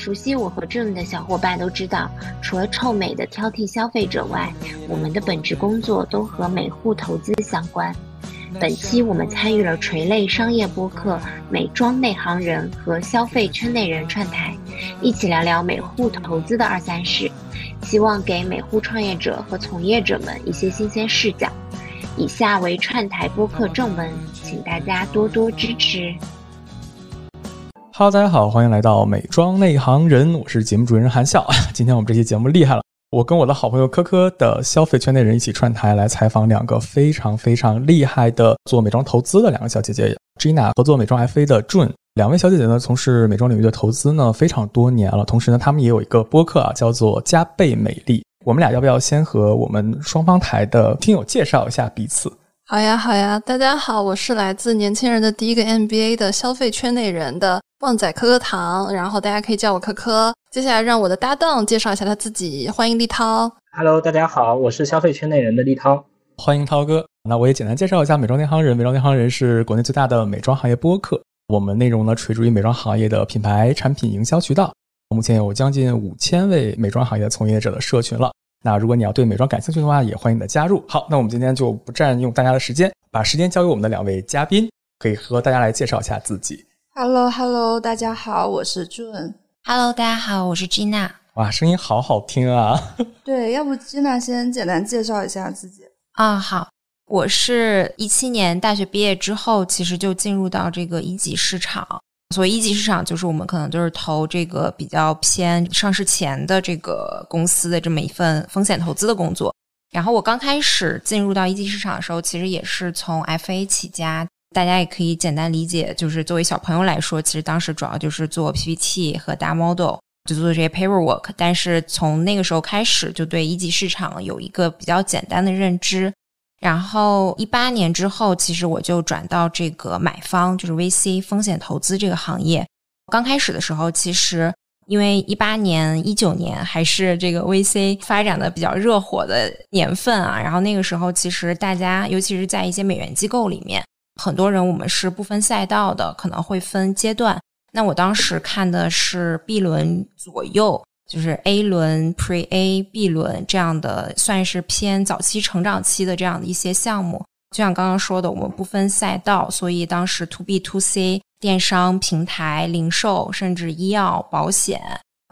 熟悉我和 June 的小伙伴都知道，除了臭美的挑剔消费者外，我们的本职工作都和美护投资相关。本期我们参与了垂类商业播客《美妆内行人》和消费圈内人串台，一起聊聊美护投资的二三事，希望给美护创业者和从业者们一些新鲜视角。以下为串台播客正文，请大家多多支持。Hello，大家好，欢迎来到《美妆内行人》，我是节目主持人韩笑。今天我们这期节目厉害了。我跟我的好朋友科科的消费圈内人一起串台来采访两个非常非常厉害的做美妆投资的两个小姐姐，Gina 和做美妆 FA 的 June。两位小姐姐呢，从事美妆领域的投资呢非常多年了，同时呢，她们也有一个播客啊，叫做加倍美丽。我们俩要不要先和我们双方台的听友介绍一下彼此？好呀，好呀，大家好，我是来自年轻人的第一个 MBA 的消费圈内人的旺仔可可糖，然后大家可以叫我可可。接下来让我的搭档介绍一下他自己，欢迎立涛。Hello，大家好，我是消费圈内人的立涛，欢迎涛哥。那我也简单介绍一下美妆内行人。美妆内行人是国内最大的美妆行业播客，我们内容呢垂直于美妆行业的品牌产品营销渠道，目前有将近五千位美妆行业从业者的社群了。那如果你要对美妆感兴趣的话，也欢迎你的加入。好，那我们今天就不占用大家的时间，把时间交给我们的两位嘉宾，可以和大家来介绍一下自己。Hello，Hello，大家好，我是 June。Hello，大家好，我是 Gina。哇，声音好好听啊！对，要不 Gina 先简单介绍一下自己啊？好，我是一七年大学毕业之后，其实就进入到这个一级市场。所谓一级市场，就是我们可能就是投这个比较偏上市前的这个公司的这么一份风险投资的工作。然后我刚开始进入到一级市场的时候，其实也是从 FA 起家。大家也可以简单理解，就是作为小朋友来说，其实当时主要就是做 PPT 和大 model，就做这些 paperwork。但是从那个时候开始，就对一级市场有一个比较简单的认知。然后一八年之后，其实我就转到这个买方，就是 VC 风险投资这个行业。刚开始的时候，其实因为一八年、一九年还是这个 VC 发展的比较热火的年份啊。然后那个时候，其实大家尤其是在一些美元机构里面，很多人我们是不分赛道的，可能会分阶段。那我当时看的是 B 轮左右。就是 A 轮、Pre A、B 轮这样的，算是偏早期成长期的这样的一些项目。就像刚刚说的，我们不分赛道，所以当时 To B、To C、电商平台、零售，甚至医药、保险、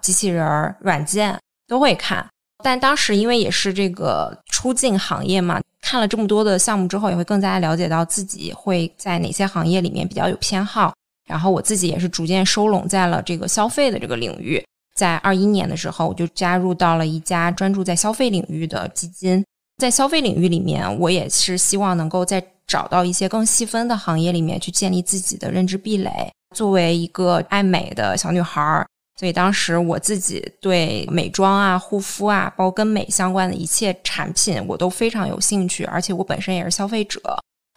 机器人、软件都会看。但当时因为也是这个出境行业嘛，看了这么多的项目之后，也会更加了解到自己会在哪些行业里面比较有偏好。然后我自己也是逐渐收拢在了这个消费的这个领域。在二一年的时候，我就加入到了一家专注在消费领域的基金。在消费领域里面，我也是希望能够在找到一些更细分的行业里面去建立自己的认知壁垒。作为一个爱美的小女孩儿，所以当时我自己对美妆啊、护肤啊，包括跟美相关的一切产品，我都非常有兴趣。而且我本身也是消费者，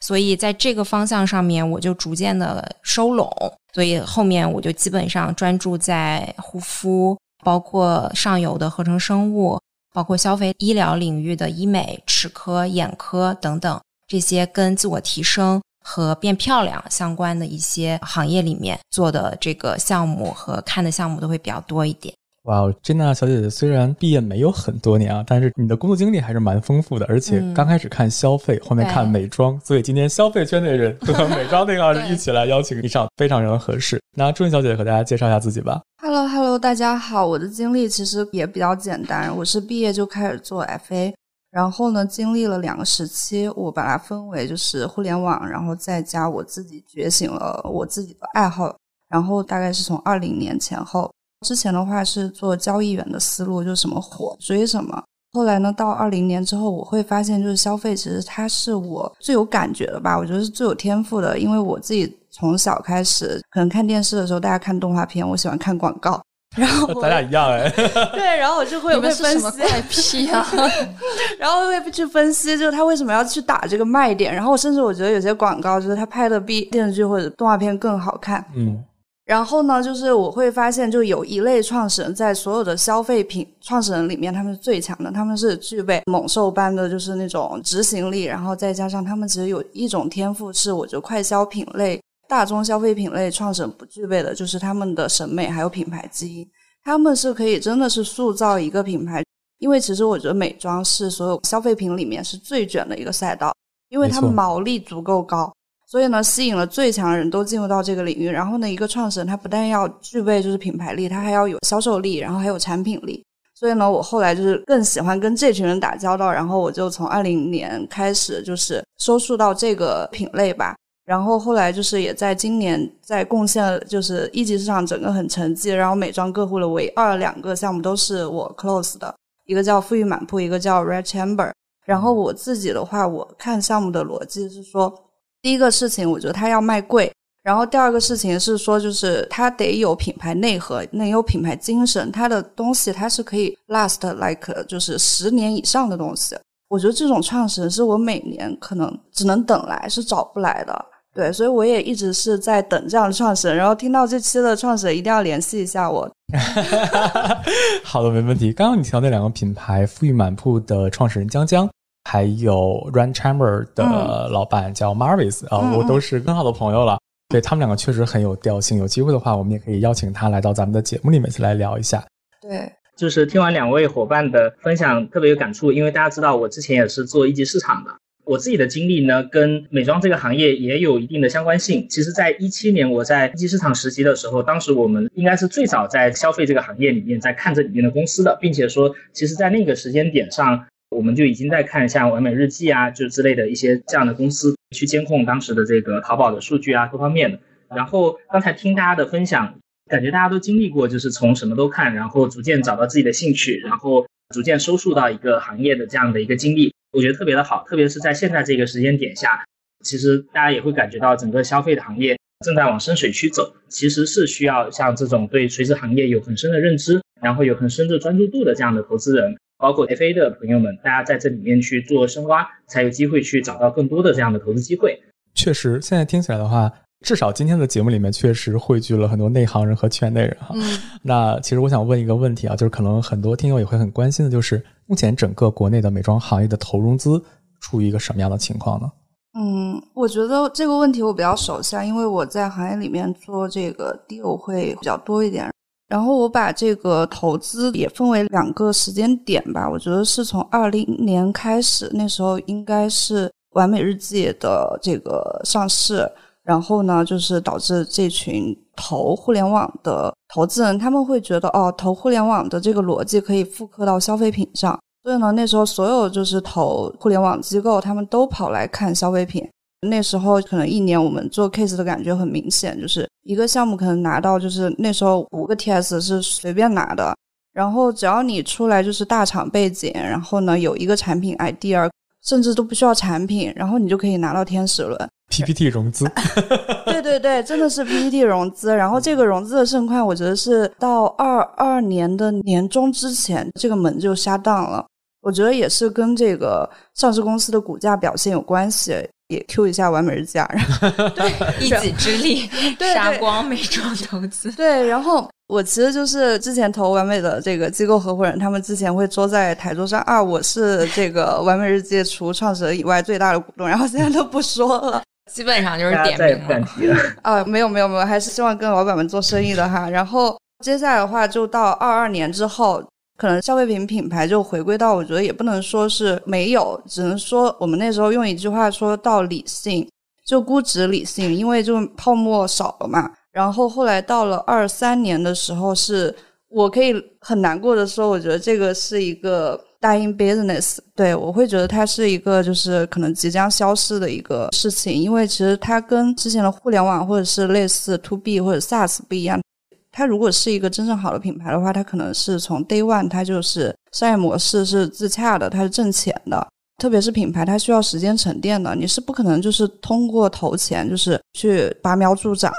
所以在这个方向上面，我就逐渐的收拢。所以后面我就基本上专注在护肤，包括上游的合成生物，包括消费医疗领域的医美、齿科、眼科等等这些跟自我提升和变漂亮相关的一些行业里面做的这个项目和看的项目都会比较多一点。哇，Jenna 小姐姐虽然毕业没有很多年啊，但是你的工作经历还是蛮丰富的，而且刚开始看消费，后面看美妆，所以今天消费圈内人和美妆内行人一起来邀请你上，非常非常合适。那朱小姐和大家介绍一下自己吧。Hello，Hello，大家好，我的经历其实也比较简单，我是毕业就开始做 FA，然后呢，经历了两个时期，我把它分为就是互联网，然后再加我自己觉醒了我自己的爱好，然后大概是从二零年前后。之前的话是做交易员的思路，就是什么火追什么。后来呢，到二零年之后，我会发现，就是消费其实它是我最有感觉的吧，我觉得是最有天赋的。因为我自己从小开始，可能看电视的时候，大家看动画片，我喜欢看广告。然后咱俩一样哎。对，然后我就会会分析怪癖啊，然后会去分析，就是他为什么要去打这个卖点。然后甚至我觉得有些广告，就是他拍的比电视剧或者动画片更好看。嗯。然后呢，就是我会发现，就有一类创始人在所有的消费品创始人里面，他们是最强的。他们是具备猛兽般的就是那种执行力，然后再加上他们其实有一种天赋，是我觉得快消品类、大宗消费品类创始人不具备的，就是他们的审美还有品牌基因。他们是可以真的是塑造一个品牌，因为其实我觉得美妆是所有消费品里面是最卷的一个赛道，因为它毛利足够高，所以呢吸引了最强的人都进入到这个领域。然后呢，一个创始人他不但要具备就是品牌力，他还要有销售力，然后还有产品力。所以呢，我后来就是更喜欢跟这群人打交道，然后我就从二零年开始就是收束到这个品类吧。然后后来就是也在今年在贡献就是一级市场整个很成绩，然后美妆客户的唯二两个项目都是我 close 的，一个叫富裕满铺，一个叫 Red Chamber。然后我自己的话，我看项目的逻辑是说，第一个事情我觉得它要卖贵，然后第二个事情是说，就是它得有品牌内核，能有品牌精神，它的东西它是可以 last like 就是十年以上的东西。我觉得这种创始人是我每年可能只能等来，是找不来的。对，所以我也一直是在等这样的创始人。然后听到这期的创始人，一定要联系一下我。好的，没问题。刚刚你提到那两个品牌，富裕满铺的创始人江江，还有 Run Chamber 的老板叫 Marvis 啊、嗯我都是很好的朋友了。对他们两个确实很有调性，有机会的话，我们也可以邀请他来到咱们的节目里面去来聊一下。对，就是听完两位伙伴的分享，特别有感触，因为大家知道我之前也是做一级市场的，我自己的经历呢，跟美妆这个行业也有一定的相关性。其实，在一七年我在一级市场实习的时候，当时我们应该是最早在消费这个行业里面在看这里面的公司的，并且说，其实，在那个时间点上，我们就已经在看像完美日记啊，就之类的一些这样的公司去监控当时的这个淘宝的数据啊，各方面的。然后刚才听大家的分享，感觉大家都经历过，就是从什么都看，然后逐渐找到自己的兴趣，然后逐渐收束到一个行业的这样的一个经历，我觉得特别的好。特别是在现在这个时间点下，其实大家也会感觉到整个消费的行业正在往深水区走，其实是需要像这种对垂直行业有很深的认知，然后有很深的专注度的这样的投资人，包括 FA 的朋友们，大家在这里面去做深挖，才有机会去找到更多的这样的投资机会。确实，现在听起来的话，至少今天的节目里面确实汇聚了很多内行人和圈内人哈。嗯那其实我想问一个问题啊，就是可能很多听友也会很关心的，就是目前整个国内的美妆行业的投融资处于一个什么样的情况呢？嗯，我觉得这个问题我比较熟悉啊，因为我在行业里面做这个 deal 会比较多一点。然后我把这个投资也分为两个时间点吧，我觉得是从二零年开始，那时候应该是完美日记的这个上市，然后呢，就是导致这群投互联网的投资人，他们会觉得哦，投互联网的这个逻辑可以复刻到消费品上，所以呢，那时候所有就是投互联网机构，他们都跑来看消费品。那时候可能一年我们做 case 的感觉很明显，就是一个项目可能拿到就是那时候五个 TS 是随便拿的，然后只要你出来就是大厂背景，然后呢有一个产品 idea，甚至都不需要产品，然后你就可以拿到天使轮。PPT 融资，对对对，真的是 PPT 融资，然后这个融资的盛况，我觉得是到二二年的年中之前，这个门就下档了。我觉得也是跟这个上市公司的股价表现有关系，也 Q 一下完美日记啊。然后 对一己之力对杀光美妆投资。对，然后我其实就是之前投完美的这个机构合伙人，他们之前会坐在台桌上啊，我是这个完美日记除创始人以外最大的股东，然后现在都不说了。基本上就是点名了。提了。啊，没有没有没有，还是希望跟老板们做生意的哈。然后接下来的话，就到二二年之后，可能消费品品牌就回归到，我觉得也不能说是没有，只能说我们那时候用一句话说到理性，就估值理性，因为就泡沫少了嘛。然后后来到了二三年的时候是，我可以很难过的说，我觉得这个是一个 dying business，对我会觉得它是一个就是可能即将消失的一个事情，因为其实它跟之前的互联网或者是类似 to B 或者 SaaS 不一样。它如果是一个真正好的品牌的话，它可能是从 day one 它就是商业模式是自洽的，它是挣钱的。特别是品牌，它需要时间沉淀的，你是不可能就是通过投钱就是去拔苗助长。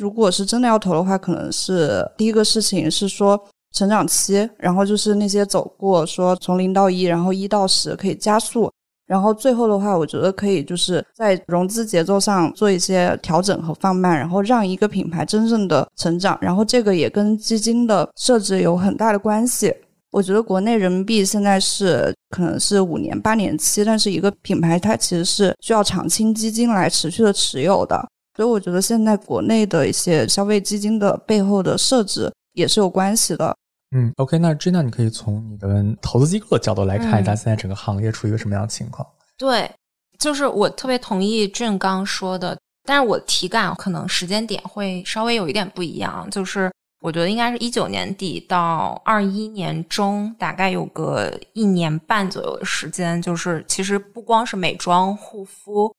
如果是真的要投的话，可能是第一个事情是说成长期，然后就是那些走过说从零到一，然后一到十可以加速，然后最后的话，我觉得可以就是在融资节奏上做一些调整和放慢，然后让一个品牌真正的成长，然后这个也跟基金的设置有很大的关系。我觉得国内人民币现在是可能是五年八年期，但是一个品牌它其实是需要长青基金来持续的持有的。所以我觉得现在国内的一些消费基金的背后的设置也是有关系的。嗯，OK，那 Gina，你可以从你的投资机构的角度来看一下，现在整个行业处于一个什么样的情况？对，就是我特别同意俊刚说的，但是我体感可能时间点会稍微有一点不一样，就是我觉得应该是一九年底到二一年中，大概有个一年半左右的时间，就是其实不光是美妆护肤。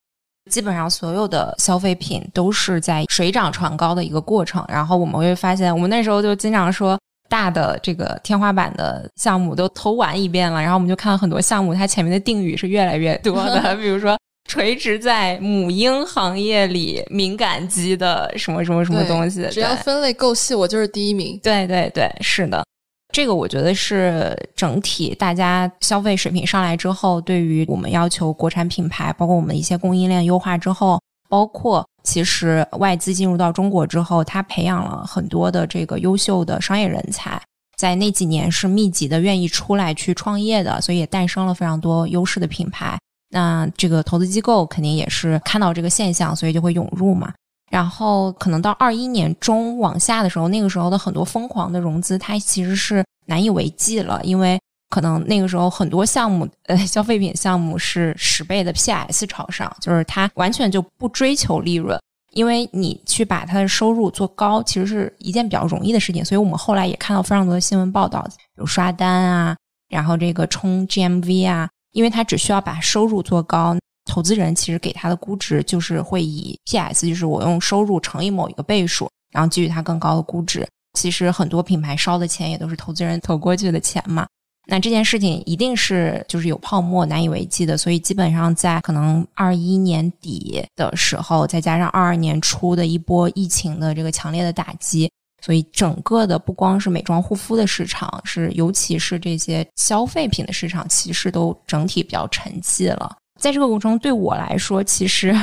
基本上所有的消费品都是在水涨船高的一个过程，然后我们会发现，我们那时候就经常说，大的这个天花板的项目都投完一遍了，然后我们就看到很多项目，它前面的定语是越来越多的，比如说垂直在母婴行业里敏感肌的什么什么什么东西，只要分类够细，我就是第一名。对对对，是的。这个我觉得是整体大家消费水平上来之后，对于我们要求国产品牌，包括我们一些供应链优化之后，包括其实外资进入到中国之后，它培养了很多的这个优秀的商业人才，在那几年是密集的愿意出来去创业的，所以也诞生了非常多优势的品牌。那这个投资机构肯定也是看到这个现象，所以就会涌入嘛。然后可能到二一年中往下的时候，那个时候的很多疯狂的融资，它其实是难以为继了，因为可能那个时候很多项目，呃，消费品项目是十倍的 PS 朝上，就是它完全就不追求利润，因为你去把它的收入做高，其实是一件比较容易的事情。所以我们后来也看到非常多的新闻报道，比如刷单啊，然后这个冲 GMV 啊，因为它只需要把收入做高。投资人其实给他的估值就是会以 PS，就是我用收入乘以某一个倍数，然后给予他更高的估值。其实很多品牌烧的钱也都是投资人投过去的钱嘛。那这件事情一定是就是有泡沫难以为继的，所以基本上在可能二一年底的时候，再加上二二年初的一波疫情的这个强烈的打击，所以整个的不光是美妆护肤的市场，是尤其是这些消费品的市场，其实都整体比较沉寂了。在这个过程中，对我来说，其实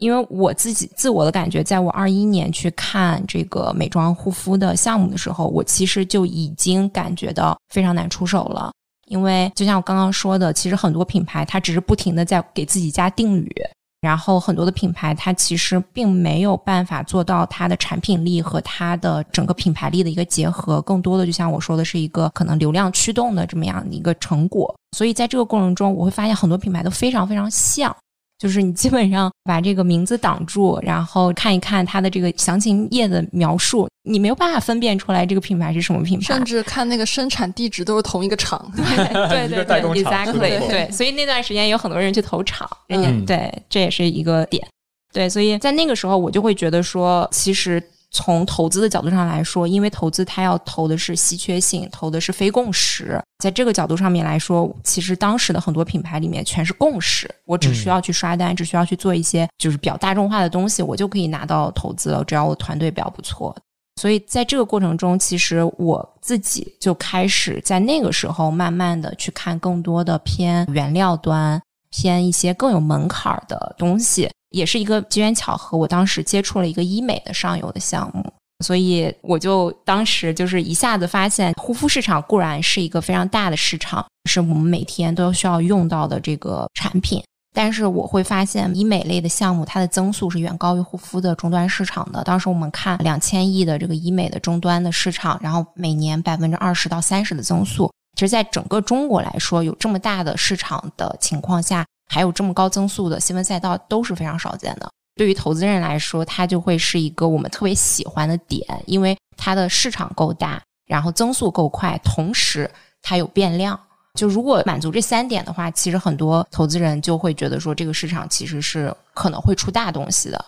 因为我自己自我的感觉，在我二一年去看这个美妆护肤的项目的时候，我其实就已经感觉到非常难出手了。因为就像我刚刚说的，其实很多品牌它只是不停的在给自己加定语。然后很多的品牌，它其实并没有办法做到它的产品力和它的整个品牌力的一个结合，更多的就像我说的是一个可能流量驱动的这么样的一个成果。所以在这个过程中，我会发现很多品牌都非常非常像。就是你基本上把这个名字挡住，然后看一看它的这个详情页的描述，你没有办法分辨出来这个品牌是什么品牌。甚至看那个生产地址都是同一个厂，对对对，exactly，对。所以那段时间有很多人去投厂，人家对，这也是一个点。对，所以在那个时候，我就会觉得说，其实。从投资的角度上来说，因为投资它要投的是稀缺性，投的是非共识。在这个角度上面来说，其实当时的很多品牌里面全是共识，我只需要去刷单，只需要去做一些就是比较大众化的东西，我就可以拿到投资了。只要我团队比较不错，所以在这个过程中，其实我自己就开始在那个时候慢慢的去看更多的偏原料端、偏一些更有门槛的东西。也是一个机缘巧合，我当时接触了一个医美的上游的项目，所以我就当时就是一下子发现，护肤市场固然是一个非常大的市场，是我们每天都需要用到的这个产品，但是我会发现医美类的项目，它的增速是远高于护肤的终端市场的。当时我们看两千亿的这个医美的终端的市场，然后每年百分之二十到三十的增速，其实在整个中国来说，有这么大的市场的情况下。还有这么高增速的新闻赛道都是非常少见的。对于投资人来说，它就会是一个我们特别喜欢的点，因为它的市场够大，然后增速够快，同时它有变量。就如果满足这三点的话，其实很多投资人就会觉得说，这个市场其实是可能会出大东西的。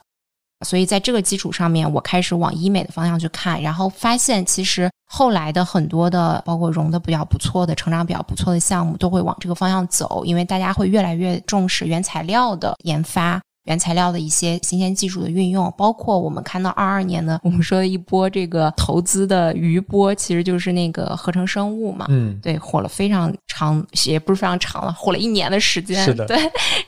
所以在这个基础上面，我开始往医美的方向去看，然后发现其实后来的很多的，包括融的比较不错的、成长比较不错的项目，都会往这个方向走，因为大家会越来越重视原材料的研发。原材料的一些新鲜技术的运用，包括我们看到二二年的我们说的一波这个投资的余波，其实就是那个合成生物嘛。嗯，对，火了非常长，也不是非常长了，火了一年的时间。是的，对。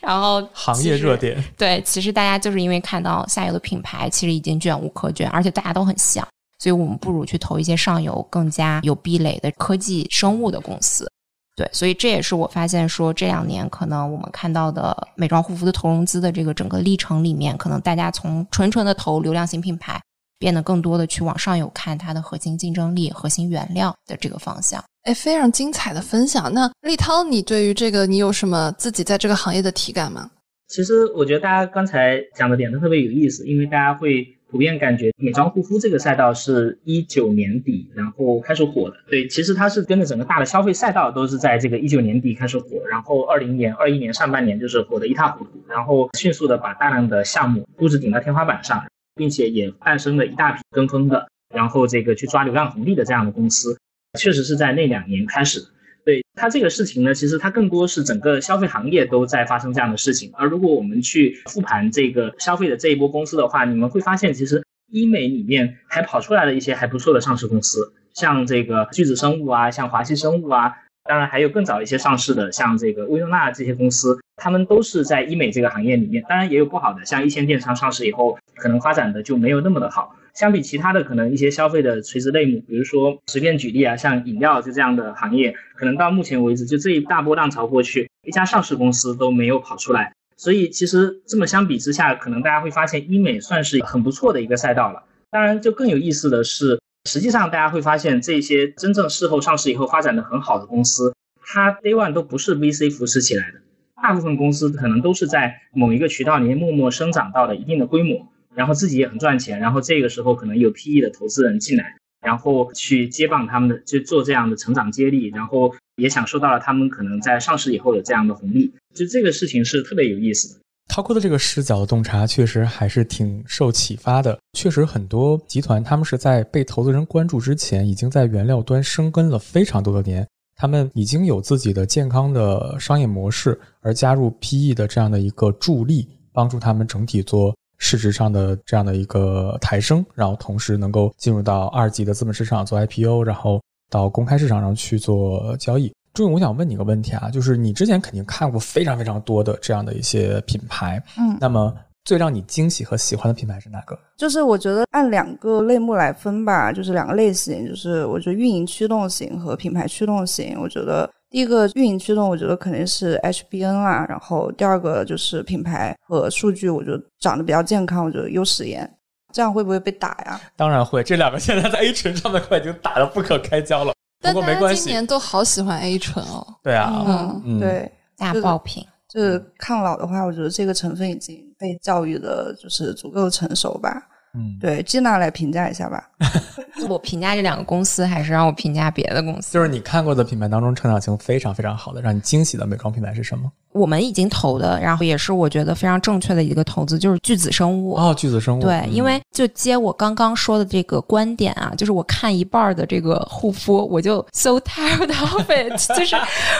然后行业热点。对，其实大家就是因为看到下游的品牌其实已经卷无可卷，而且大家都很像，所以我们不如去投一些上游更加有壁垒的科技生物的公司。对，所以这也是我发现说这两年可能我们看到的美妆护肤的投融资的这个整个历程里面，可能大家从纯纯的投流量型品牌，变得更多的去往上游看它的核心竞争力、核心原料的这个方向。哎，非常精彩的分享。那立涛，你对于这个你有什么自己在这个行业的体感吗？其实我觉得大家刚才讲的点都特别有意思，因为大家会普遍感觉美妆护肤这个赛道是一九年底然后开始火的。对，其实它是跟着整个大的消费赛道都是在这个一九年底开始火，然后二零年、二一年上半年就是火得一塌糊涂，然后迅速的把大量的项目估值顶到天花板上，并且也诞生了一大批跟风的，然后这个去抓流量红利的这样的公司，确实是在那两年开始。它这个事情呢，其实它更多是整个消费行业都在发生这样的事情。而如果我们去复盘这个消费的这一波公司的话，你们会发现，其实医美里面还跑出来了一些还不错的上市公司，像这个巨子生物啊，像华西生物啊，当然还有更早一些上市的，像这个薇诺娜这些公司，他们都是在医美这个行业里面。当然也有不好的，像一线电商上市以后，可能发展的就没有那么的好。相比其他的可能一些消费的垂直类目，比如说随便举例啊，像饮料就这样的行业，可能到目前为止就这一大波浪潮过去，一家上市公司都没有跑出来。所以其实这么相比之下，可能大家会发现医美算是很不错的一个赛道了。当然，就更有意思的是，实际上大家会发现这些真正事后上市以后发展的很好的公司，它 day one 都不是 VC 扶持起来的，大部分公司可能都是在某一个渠道里面默默生长到了一定的规模。然后自己也很赚钱，然后这个时候可能有 PE 的投资人进来，然后去接棒他们的，就做这样的成长接力，然后也享受到了他们可能在上市以后的这样的红利，就这个事情是特别有意思的。涛哥的这个视角的洞察确实还是挺受启发的。确实，很多集团他们是在被投资人关注之前，已经在原料端生根了非常多的年，他们已经有自己的健康的商业模式，而加入 PE 的这样的一个助力，帮助他们整体做。市值上的这样的一个抬升，然后同时能够进入到二级的资本市场做 IPO，然后到公开市场上去做交易。朱勇，我想问你个问题啊，就是你之前肯定看过非常非常多的这样的一些品牌，嗯，那么最让你惊喜和喜欢的品牌是哪个？就是我觉得按两个类目来分吧，就是两个类型，就是我觉得运营驱动型和品牌驱动型，我觉得。第一个运营驱动，我觉得肯定是 HBN 啦。然后第二个就是品牌和数据，我觉得长得比较健康。我觉得优时颜，这样会不会被打呀？当然会，这两个现在在 A 醇上面快已经打得不可开交了。不过没关系，今年都好喜欢 A 醇哦。对啊，嗯，对，大爆品。就是抗老的话，我觉得这个成分已经被教育的，就是足够成熟吧。嗯，对，吉娜来评价一下吧。我评价这两个公司，还是让我评价别的公司？就是你看过的品牌当中，成长性非常非常好的，让你惊喜的美妆品牌是什么？我们已经投的，然后也是我觉得非常正确的一个投资，就是巨子生物。哦，巨子生物。对，因为就接我刚刚说的这个观点啊，就是我看一半的这个护肤，我就 so tired of it，就是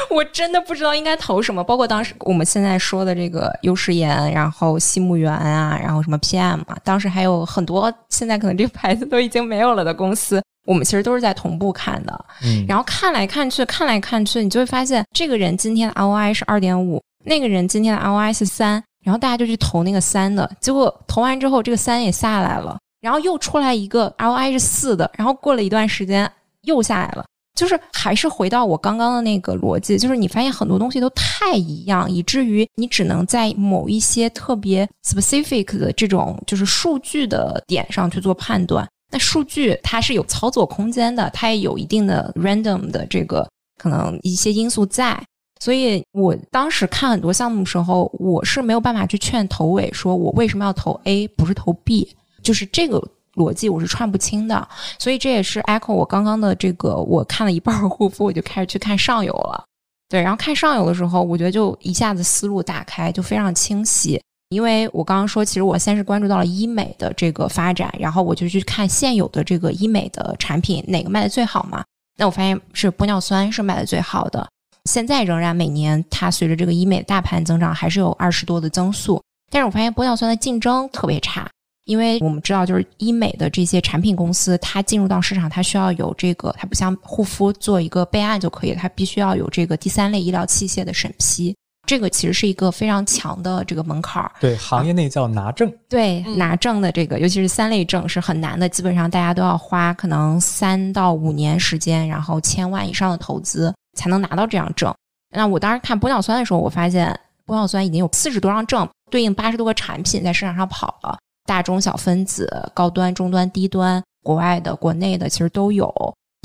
我真的不知道应该投什么。包括当时我们现在说的这个优时颜，然后西木源啊，然后什么 PM 啊，当时还有很多现在可能这个牌子都已经没有了的公司，我们其实都是在同步看的。嗯，然后看来看去，看来看去，你就会发现这个人今天的 ROI 是二点五。那个人今天的 ROI 是三，然后大家就去投那个三的，结果投完之后这个三也下来了，然后又出来一个 ROI 是四的，然后过了一段时间又下来了，就是还是回到我刚刚的那个逻辑，就是你发现很多东西都太一样，以至于你只能在某一些特别 specific 的这种就是数据的点上去做判断。那数据它是有操作空间的，它也有一定的 random 的这个可能一些因素在。所以我当时看很多项目的时候，我是没有办法去劝头尾，说我为什么要投 A 不是投 B，就是这个逻辑我是串不清的。所以这也是 echo 我刚刚的这个，我看了一半护肤，我就开始去看上游了。对，然后看上游的时候，我觉得就一下子思路打开，就非常清晰。因为我刚刚说，其实我先是关注到了医美的这个发展，然后我就去看现有的这个医美的产品哪个卖的最好嘛。那我发现是玻尿酸是卖的最好的。现在仍然每年它随着这个医美大盘增长还是有二十多的增速，但是我发现玻尿酸的竞争特别差，因为我们知道就是医美的这些产品公司，它进入到市场它需要有这个，它不像护肤做一个备案就可以，它必须要有这个第三类医疗器械的审批，这个其实是一个非常强的这个门槛儿。对，行业内叫拿证。对，拿证的这个，尤其是三类证是很难的，基本上大家都要花可能三到五年时间，然后千万以上的投资。才能拿到这样证。那我当时看玻尿酸的时候，我发现玻尿酸已经有四十多张证，对应八十多个产品在市场上跑了。大中小分子、高端、中端、低端，国外的、国内的其实都有。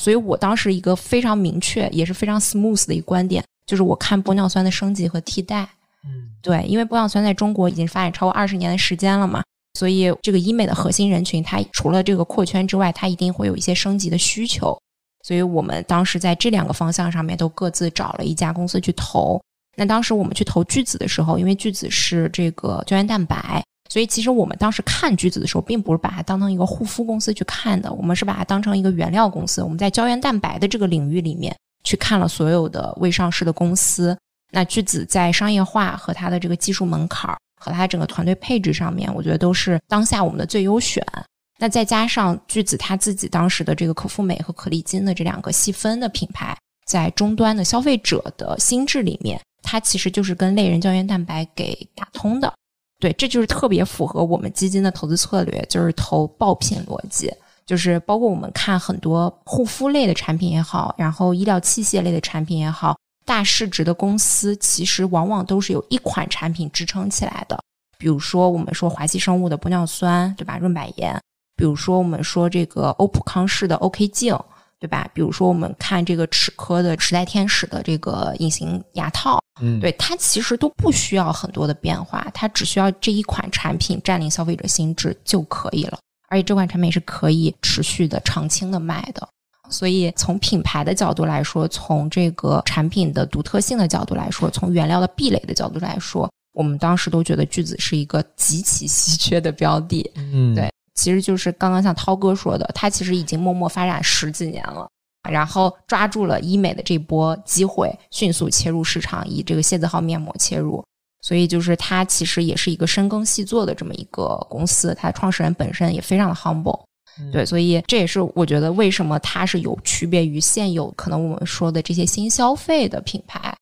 所以我当时一个非常明确，也是非常 smooth 的一个观点，就是我看玻尿酸的升级和替代。嗯，对，因为玻尿酸在中国已经发展超过二十年的时间了嘛，所以这个医美的核心人群，它除了这个扩圈之外，它一定会有一些升级的需求。所以我们当时在这两个方向上面都各自找了一家公司去投。那当时我们去投巨子的时候，因为巨子是这个胶原蛋白，所以其实我们当时看巨子的时候，并不是把它当成一个护肤公司去看的，我们是把它当成一个原料公司。我们在胶原蛋白的这个领域里面去看了所有的未上市的公司。那巨子在商业化和它的这个技术门槛儿和它整个团队配置上面，我觉得都是当下我们的最优选。那再加上巨子它自己当时的这个可复美和可丽金的这两个细分的品牌，在终端的消费者的心智里面，它其实就是跟类人胶原蛋白给打通的。对，这就是特别符合我们基金的投资策略，就是投爆品逻辑，就是包括我们看很多护肤类的产品也好，然后医疗器械类的产品也好。大市值的公司其实往往都是有一款产品支撑起来的，比如说我们说华熙生物的玻尿酸，对吧？润百颜，比如说我们说这个欧普康视的 OK 镜，对吧？比如说我们看这个齿科的时代天使的这个隐形牙套，嗯，对它其实都不需要很多的变化，它只需要这一款产品占领消费者心智就可以了，而且这款产品是可以持续的长青的卖的。所以，从品牌的角度来说，从这个产品的独特性的角度来说，从原料的壁垒的角度来说，我们当时都觉得巨子是一个极其稀缺的标的。嗯，对，其实就是刚刚像涛哥说的，他其实已经默默发展十几年了，然后抓住了医美的这波机会，迅速切入市场，以这个蝎子号面膜切入。所以，就是它其实也是一个深耕细作的这么一个公司，他创始人本身也非常的 humble。对，所以这也是我觉得为什么它是有区别于现有可能我们说的这些新消费的品牌，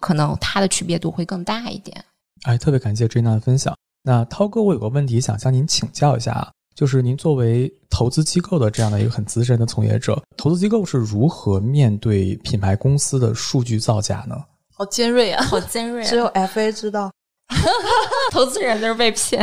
可能它的区别度会更大一点。哎，特别感谢 Jina 的分享。那涛哥，我有个问题想向您请教一下啊，就是您作为投资机构的这样的一个很资深的从业者，投资机构是如何面对品牌公司的数据造假呢？好尖锐啊！好尖锐，只有 FA 知道，投资人都是被骗。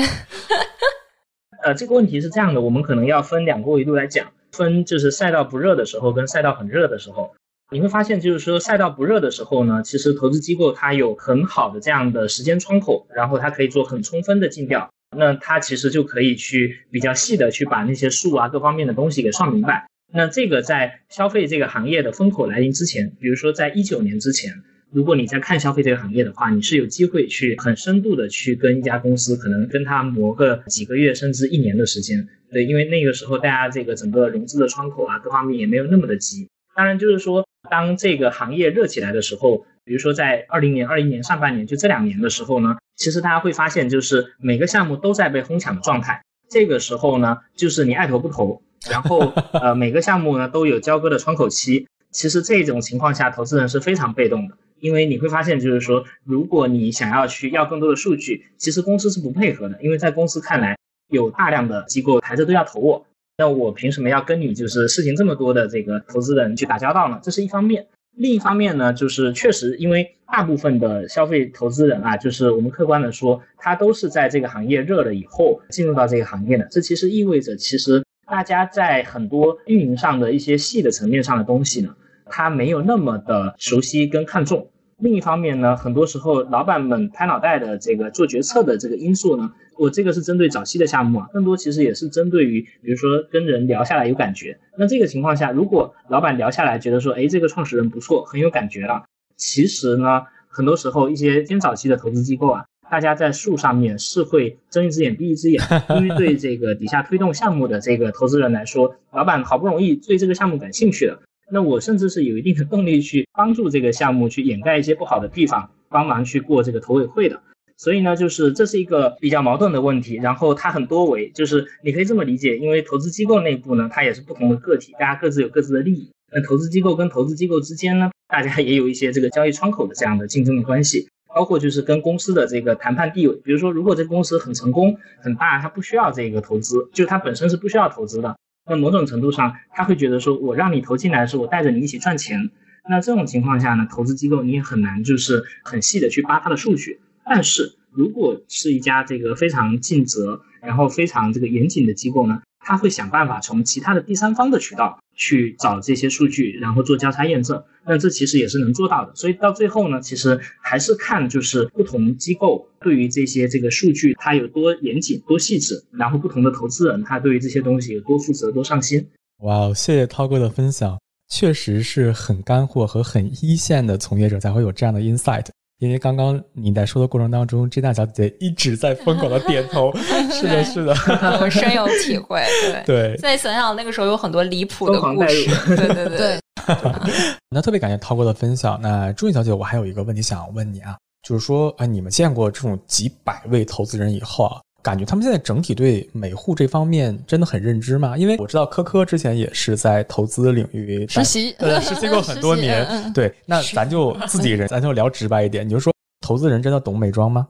呃，这个问题是这样的，我们可能要分两个维度来讲，分就是赛道不热的时候跟赛道很热的时候。你会发现，就是说赛道不热的时候呢，其实投资机构它有很好的这样的时间窗口，然后它可以做很充分的尽调，那它其实就可以去比较细的去把那些数啊各方面的东西给算明白。那这个在消费这个行业的风口来临之前，比如说在一九年之前。如果你在看消费这个行业的话，你是有机会去很深度的去跟一家公司，可能跟他磨个几个月甚至一年的时间。对，因为那个时候大家这个整个融资的窗口啊，各方面也没有那么的急。当然，就是说当这个行业热起来的时候，比如说在二零年、二一年上半年，就这两年的时候呢，其实大家会发现，就是每个项目都在被哄抢的状态。这个时候呢，就是你爱投不投，然后呃每个项目呢都有交割的窗口期。其实这种情况下，投资人是非常被动的。因为你会发现，就是说，如果你想要去要更多的数据，其实公司是不配合的。因为在公司看来，有大量的机构抬着都要投我，那我凭什么要跟你就是事情这么多的这个投资人去打交道呢？这是一方面。另一方面呢，就是确实，因为大部分的消费投资人啊，就是我们客观的说，他都是在这个行业热了以后进入到这个行业的。这其实意味着，其实大家在很多运营上的一些细的层面上的东西呢，他没有那么的熟悉跟看重。另一方面呢，很多时候老板们拍脑袋的这个做决策的这个因素呢，我这个是针对早期的项目啊，更多其实也是针对于，比如说跟人聊下来有感觉。那这个情况下，如果老板聊下来觉得说，哎，这个创始人不错，很有感觉了，其实呢，很多时候一些偏早期的投资机构啊，大家在树上面是会睁一只眼闭一只眼，因为对这个底下推动项目的这个投资人来说，老板好不容易对这个项目感兴趣了。那我甚至是有一定的动力去帮助这个项目去掩盖一些不好的地方，帮忙去过这个投委会的。所以呢，就是这是一个比较矛盾的问题。然后它很多维，就是你可以这么理解，因为投资机构内部呢，它也是不同的个体，大家各自有各自的利益。那投资机构跟投资机构之间呢，大家也有一些这个交易窗口的这样的竞争的关系，包括就是跟公司的这个谈判地位。比如说，如果这个公司很成功、很大，它不需要这个投资，就它本身是不需要投资的。那某种程度上，他会觉得说，我让你投进来的时候，我带着你一起赚钱。那这种情况下呢，投资机构你也很难就是很细的去扒他的数据。但是如果是一家这个非常尽责，然后非常这个严谨的机构呢，他会想办法从其他的第三方的渠道去找这些数据，然后做交叉验证。那这其实也是能做到的。所以到最后呢，其实还是看就是不同机构对于这些这个数据它有多严谨、多细致，然后不同的投资人他对于这些东西有多负责、多上心。哇哦，谢谢涛哥的分享，确实是很干货和很一线的从业者才会有这样的 insight。因为刚刚你在说的过程当中，这大小姐姐一直在疯狂的点头。是的，是的，我深有体会。对 对，现在想想那个时候有很多离谱的故事。对对对。那特别感谢涛哥的分享。那朱静小姐，我还有一个问题想要问你啊，就是说啊，你们见过这种几百位投资人以后啊？感觉他们现在整体对美护这方面真的很认知吗？因为我知道科科之前也是在投资领域实习，呃，实习过很多年。对，那咱就自己人，咱就聊直白一点，你就说投资人真的懂美妆吗？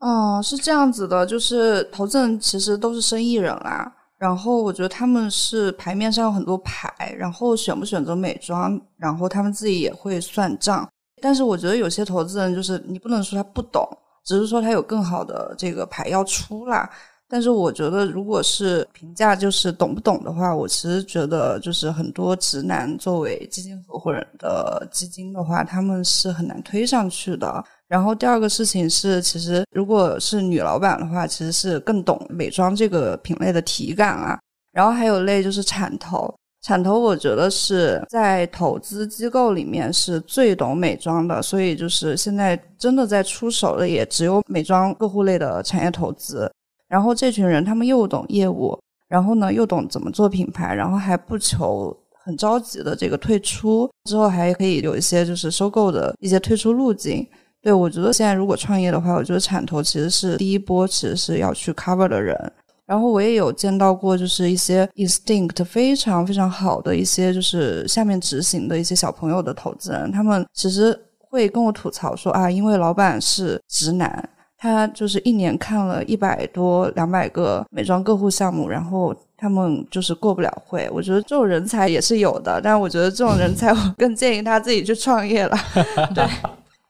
哦，是这样子的，就是投资人其实都是生意人啦。然后我觉得他们是牌面上有很多牌，然后选不选择美妆，然后他们自己也会算账。但是我觉得有些投资人就是你不能说他不懂。只是说他有更好的这个牌要出啦，但是我觉得如果是评价就是懂不懂的话，我其实觉得就是很多直男作为基金合伙人的基金的话，他们是很难推上去的。然后第二个事情是，其实如果是女老板的话，其实是更懂美妆这个品类的体感啊。然后还有类就是产投。产投我觉得是在投资机构里面是最懂美妆的，所以就是现在真的在出手的也只有美妆客户类的产业投资。然后这群人他们又懂业务，然后呢又懂怎么做品牌，然后还不求很着急的这个退出，之后还可以有一些就是收购的一些退出路径。对我觉得现在如果创业的话，我觉得产投其实是第一波其实是要去 cover 的人。然后我也有见到过，就是一些 instinct 非常非常好的一些，就是下面执行的一些小朋友的投资人，他们其实会跟我吐槽说啊，因为老板是直男，他就是一年看了一百多两百个美妆客户项目，然后他们就是过不了会。我觉得这种人才也是有的，但我觉得这种人才我更建议他自己去创业了。对。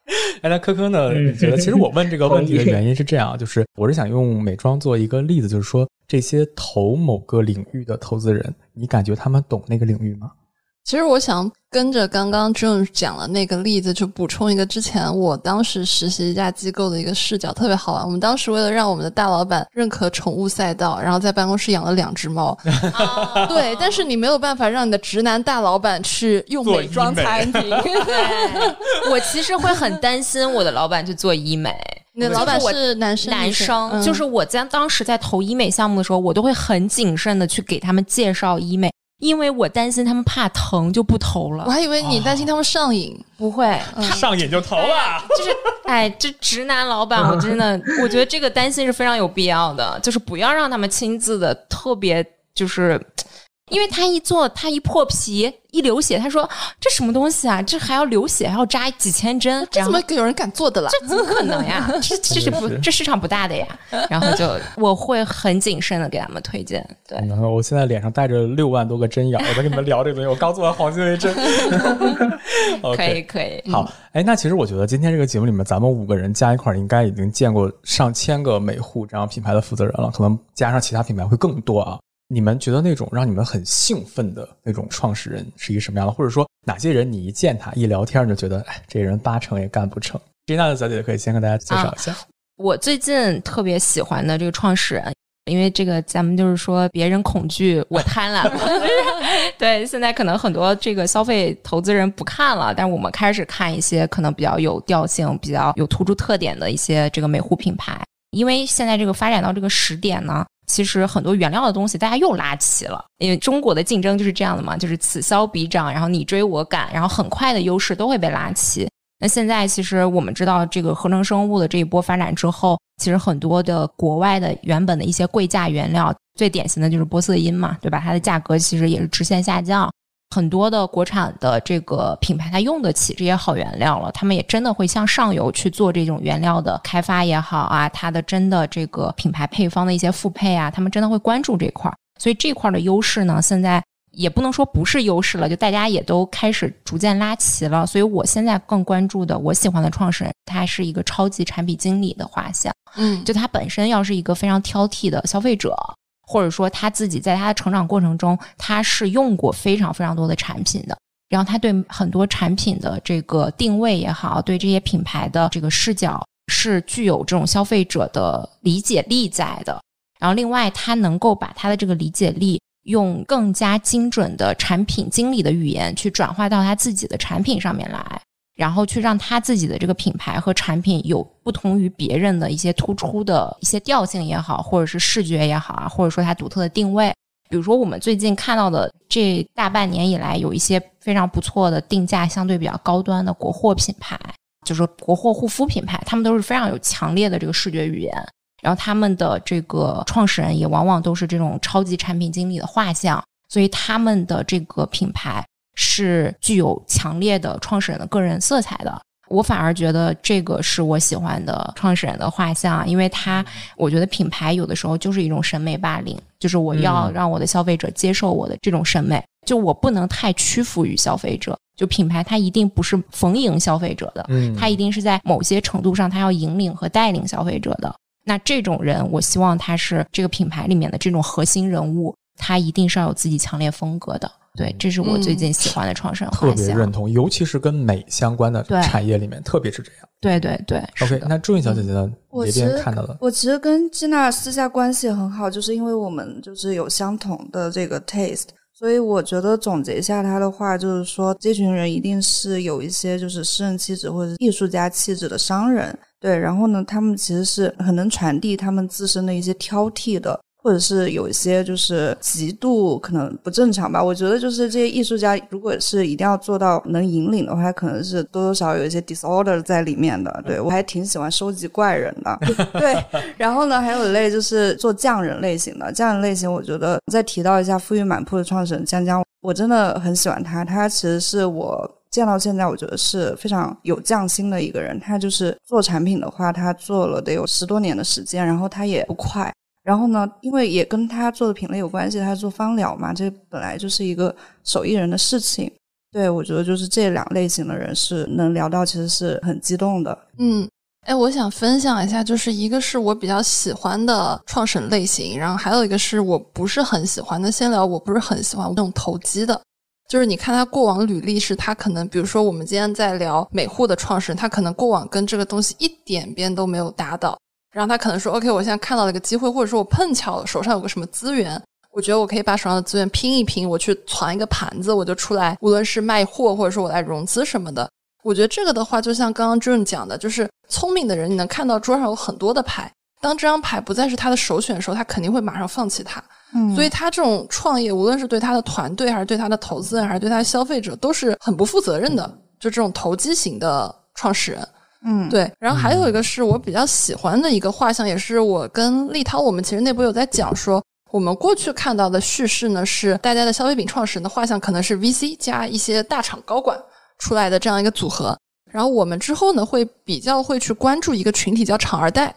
哎，那科科呢？你觉得其实我问这个 问题的原因是这样，就是我是想用美妆做一个例子，就是说这些投某个领域的投资人，你感觉他们懂那个领域吗？其实我想跟着刚刚 June 讲了那个例子，就补充一个之前我当时实习一家机构的一个视角，特别好玩。我们当时为了让我们的大老板认可宠物赛道，然后在办公室养了两只猫。对，但是你没有办法让你的直男大老板去用美妆餐厅。我其实会很担心我的老板去做医美。你的老板是男生？男生，就是我在当时在投医美项目的时候，我都会很谨慎的去给他们介绍医美。因为我担心他们怕疼就不投了，我还以为你担心他们上瘾，不会，上瘾就投了。就是，哎，这直男老板，我真的，我觉得这个担心是非常有必要的，就是不要让他们亲自的特别，就是。因为他一做，他一破皮一流血，他说这什么东西啊？这还要流血，还要扎几千针？这怎么有人敢做的了？这怎么可能呀？这这是不这市场不大的呀。然后就 我会很谨慎的给他们推荐。对，然后我现在脸上带着六万多个针眼，我在跟你们聊这个东西。我刚做完黄金微针。可以可以。好，哎，那其实我觉得今天这个节目里面，咱们五个人加一块儿，应该已经见过上千个美护这样品牌的负责人了，可能加上其他品牌会更多啊。你们觉得那种让你们很兴奋的那种创始人是一个什么样的？或者说哪些人你一见他一聊天就觉得，哎，这人八成也干不成？吉娜的小姐姐可以先跟大家介绍一下。我最近特别喜欢的这个创始人，因为这个咱们就是说别人恐惧，我贪婪。对，现在可能很多这个消费投资人不看了，但是我们开始看一些可能比较有调性、比较有突出特点的一些这个美护品牌，因为现在这个发展到这个时点呢。其实很多原料的东西大家又拉齐了，因为中国的竞争就是这样的嘛，就是此消彼长，然后你追我赶，然后很快的优势都会被拉齐。那现在其实我们知道这个合成生物的这一波发展之后，其实很多的国外的原本的一些贵价原料，最典型的就是玻色因嘛，对吧？它的价格其实也是直线下降。很多的国产的这个品牌，它用得起这些好原料了，他们也真的会向上游去做这种原料的开发也好啊，它的真的这个品牌配方的一些复配啊，他们真的会关注这块儿。所以这块儿的优势呢，现在也不能说不是优势了，就大家也都开始逐渐拉齐了。所以我现在更关注的，我喜欢的创始人，他是一个超级产品经理的画像。嗯，就他本身要是一个非常挑剔的消费者，或者说他自己在他的成长过程中，他是用过非常非常多的产品的。然后他对很多产品的这个定位也好，对这些品牌的这个视角是具有这种消费者的理解力在的。然后另外，他能够把他的这个理解力用更加精准的产品经理的语言去转化到他自己的产品上面来，然后去让他自己的这个品牌和产品有不同于别人的一些突出的一些调性也好，或者是视觉也好啊，或者说它独特的定位。比如说，我们最近看到的这大半年以来，有一些非常不错的定价相对比较高端的国货品牌，就是国货护肤品牌，他们都是非常有强烈的这个视觉语言。然后他们的这个创始人也往往都是这种超级产品经理的画像，所以他们的这个品牌是具有强烈的创始人的个人色彩的。我反而觉得这个是我喜欢的创始人的画像，因为他我觉得品牌有的时候就是一种审美霸凌，就是我要让我的消费者接受我的这种审美，就我不能太屈服于消费者。就品牌它一定不是逢迎消费者的，嗯，它一定是在某些程度上它要引领和带领消费者的。那这种人，我希望他是这个品牌里面的这种核心人物，他一定是要有自己强烈风格的。对，这是我最近喜欢的创始人画特别。认同，尤其是跟美相关的产业里面，特别是这样。对对对。OK，那朱韵小姐姐呢？这我其实边看到了，我其实跟吉娜私下关系很好，就是因为我们就是有相同的这个 taste，所以我觉得总结一下她的话，就是说这群人一定是有一些就是诗人气质或者艺术家气质的商人，对，然后呢，他们其实是很能传递他们自身的一些挑剔的。或者是有一些就是极度可能不正常吧，我觉得就是这些艺术家，如果是一定要做到能引领的话，可能是多多少少有一些 disorder 在里面的。对我还挺喜欢收集怪人的，对。然后呢，还有一类就是做匠人类型的，匠人类型，我觉得再提到一下富裕满铺的创始人江江，我真的很喜欢他，他其实是我。见到现在，我觉得是非常有匠心的一个人。他就是做产品的话，他做了得有十多年的时间，然后他也不快。然后呢，因为也跟他做的品类有关系，他做芳疗嘛，这本来就是一个手艺人的事情。对我觉得就是这两类型的人是能聊到，其实是很激动的。嗯，哎，我想分享一下，就是一个是我比较喜欢的创始人类型，然后还有一个是我不是很喜欢的。先聊我不是很喜欢那种投机的，就是你看他过往履历是，他可能比如说我们今天在聊美户的创始人，他可能过往跟这个东西一点边都没有搭到。然后他可能说：“OK，我现在看到了一个机会，或者说我碰巧手上有个什么资源，我觉得我可以把手上的资源拼一拼，我去攒一个盘子，我就出来，无论是卖货或者说我来融资什么的。我觉得这个的话，就像刚刚 June 讲的，就是聪明的人，你能看到桌上有很多的牌，当这张牌不再是他的首选的时候，他肯定会马上放弃它。嗯所以他这种创业，无论是对他的团队，还是对他的投资人，还是对他的消费者，都是很不负责任的，就这种投机型的创始人。”嗯，对，然后还有一个是我比较喜欢的一个画像，也是我跟立涛，我们其实内部有在讲说，我们过去看到的叙事呢，是大家的消费品创始人的画像可能是 VC 加一些大厂高管出来的这样一个组合，然后我们之后呢会比较会去关注一个群体叫厂二代，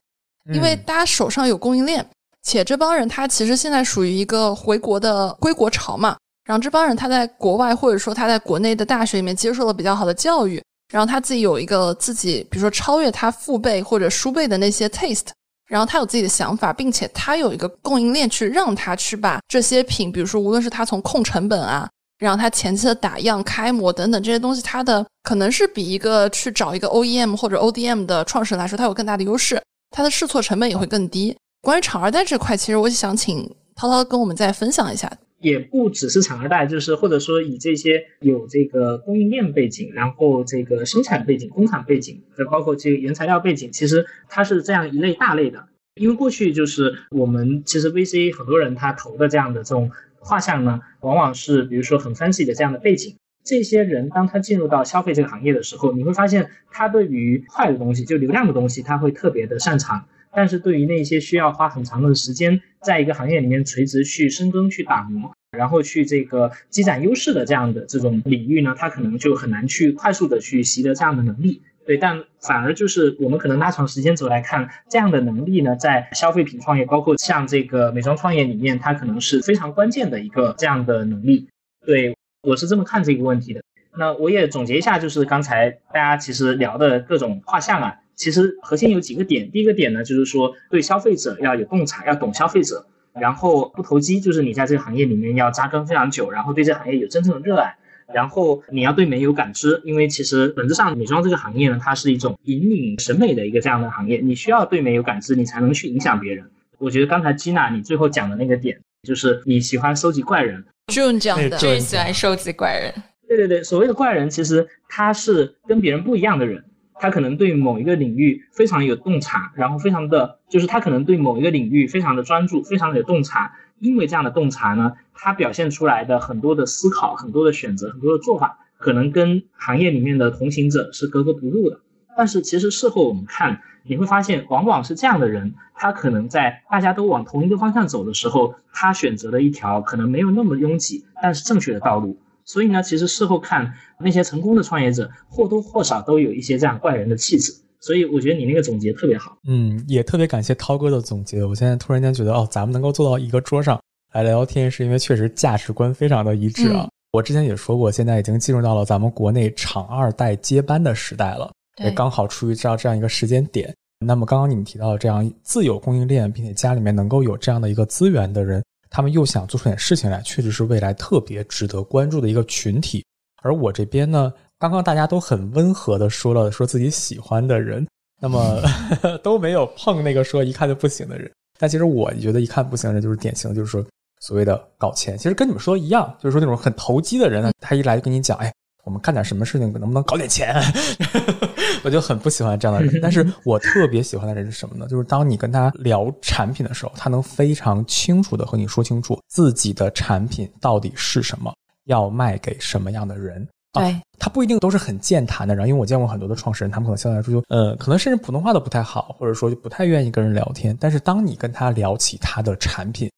因为大家手上有供应链，且这帮人他其实现在属于一个回国的归国潮嘛，然后这帮人他在国外或者说他在国内的大学里面接受了比较好的教育。然后他自己有一个自己，比如说超越他父辈或者叔辈的那些 taste，然后他有自己的想法，并且他有一个供应链去让他去把这些品，比如说无论是他从控成本啊，然后他前期的打样、开模等等这些东西，他的可能是比一个去找一个 OEM 或者 ODM 的创始人来说，他有更大的优势，他的试错成本也会更低。关于厂二代这块，其实我想请涛涛跟我们再分享一下。也不只是厂二代，就是或者说以这些有这个供应链背景，然后这个生产背景、工厂背景，包括这个原材料背景，其实它是这样一类大类的。因为过去就是我们其实 VC 很多人他投的这样的这种画像呢，往往是比如说很 fancy 的这样的背景。这些人当他进入到消费这个行业的时候，你会发现他对于快的东西，就流量的东西，他会特别的擅长。但是对于那些需要花很长的时间，在一个行业里面垂直去深耕、去打磨，然后去这个积攒优势的这样的这种领域呢，他可能就很难去快速的去习得这样的能力。对，但反而就是我们可能拉长时间轴来看，这样的能力呢，在消费品创业，包括像这个美妆创业里面，它可能是非常关键的一个这样的能力。对，我是这么看这个问题的。那我也总结一下，就是刚才大家其实聊的各种画像啊，其实核心有几个点。第一个点呢，就是说对消费者要有洞察，要懂消费者，然后不投机，就是你在这个行业里面要扎根非常久，然后对这个行业有真正的热爱，然后你要对美有感知，因为其实本质上美妆这个行业呢，它是一种引领审美的一个这样的行业，你需要对美有感知，你才能去影响别人。我觉得刚才吉娜你最后讲的那个点，就是你喜欢收集怪人，June 讲的，最喜欢收集怪人。对对对，所谓的怪人，其实他是跟别人不一样的人，他可能对某一个领域非常有洞察，然后非常的，就是他可能对某一个领域非常的专注，非常的有洞察。因为这样的洞察呢，他表现出来的很多的思考、很多的选择、很多的做法，可能跟行业里面的同行者是格格不入的。但是其实事后我们看，你会发现，往往是这样的人，他可能在大家都往同一个方向走的时候，他选择了一条可能没有那么拥挤，但是正确的道路。所以呢，其实事后看那些成功的创业者，或多或少都有一些这样怪人的气质。所以我觉得你那个总结特别好。嗯，也特别感谢涛哥的总结。我现在突然间觉得，哦，咱们能够坐到一个桌上来聊天，是因为确实价值观非常的一致啊。我之前也说过，现在已经进入到了咱们国内厂二代接班的时代了，也刚好处于这样这样一个时间点。那么刚刚你们提到这样自有供应链，并且家里面能够有这样的一个资源的人。他们又想做出点事情来，确实是未来特别值得关注的一个群体。而我这边呢，刚刚大家都很温和的说了说自己喜欢的人，那么 都没有碰那个说一看就不行的人。但其实我觉得一看不行的人就是典型，就是说所谓的搞钱。其实跟你们说一样，就是说那种很投机的人呢，他一来就跟你讲，哎。我们干点什么事情，能不能搞点钱？我就很不喜欢这样的人。但是我特别喜欢的人是什么呢？就是当你跟他聊产品的时候，他能非常清楚的和你说清楚自己的产品到底是什么，要卖给什么样的人。对他不一定都是很健谈的人，因为我见过很多的创始人，他们可能相对来说就呃，可能甚至普通话都不太好，或者说就不太愿意跟人聊天。但是当你跟他聊起他的产品，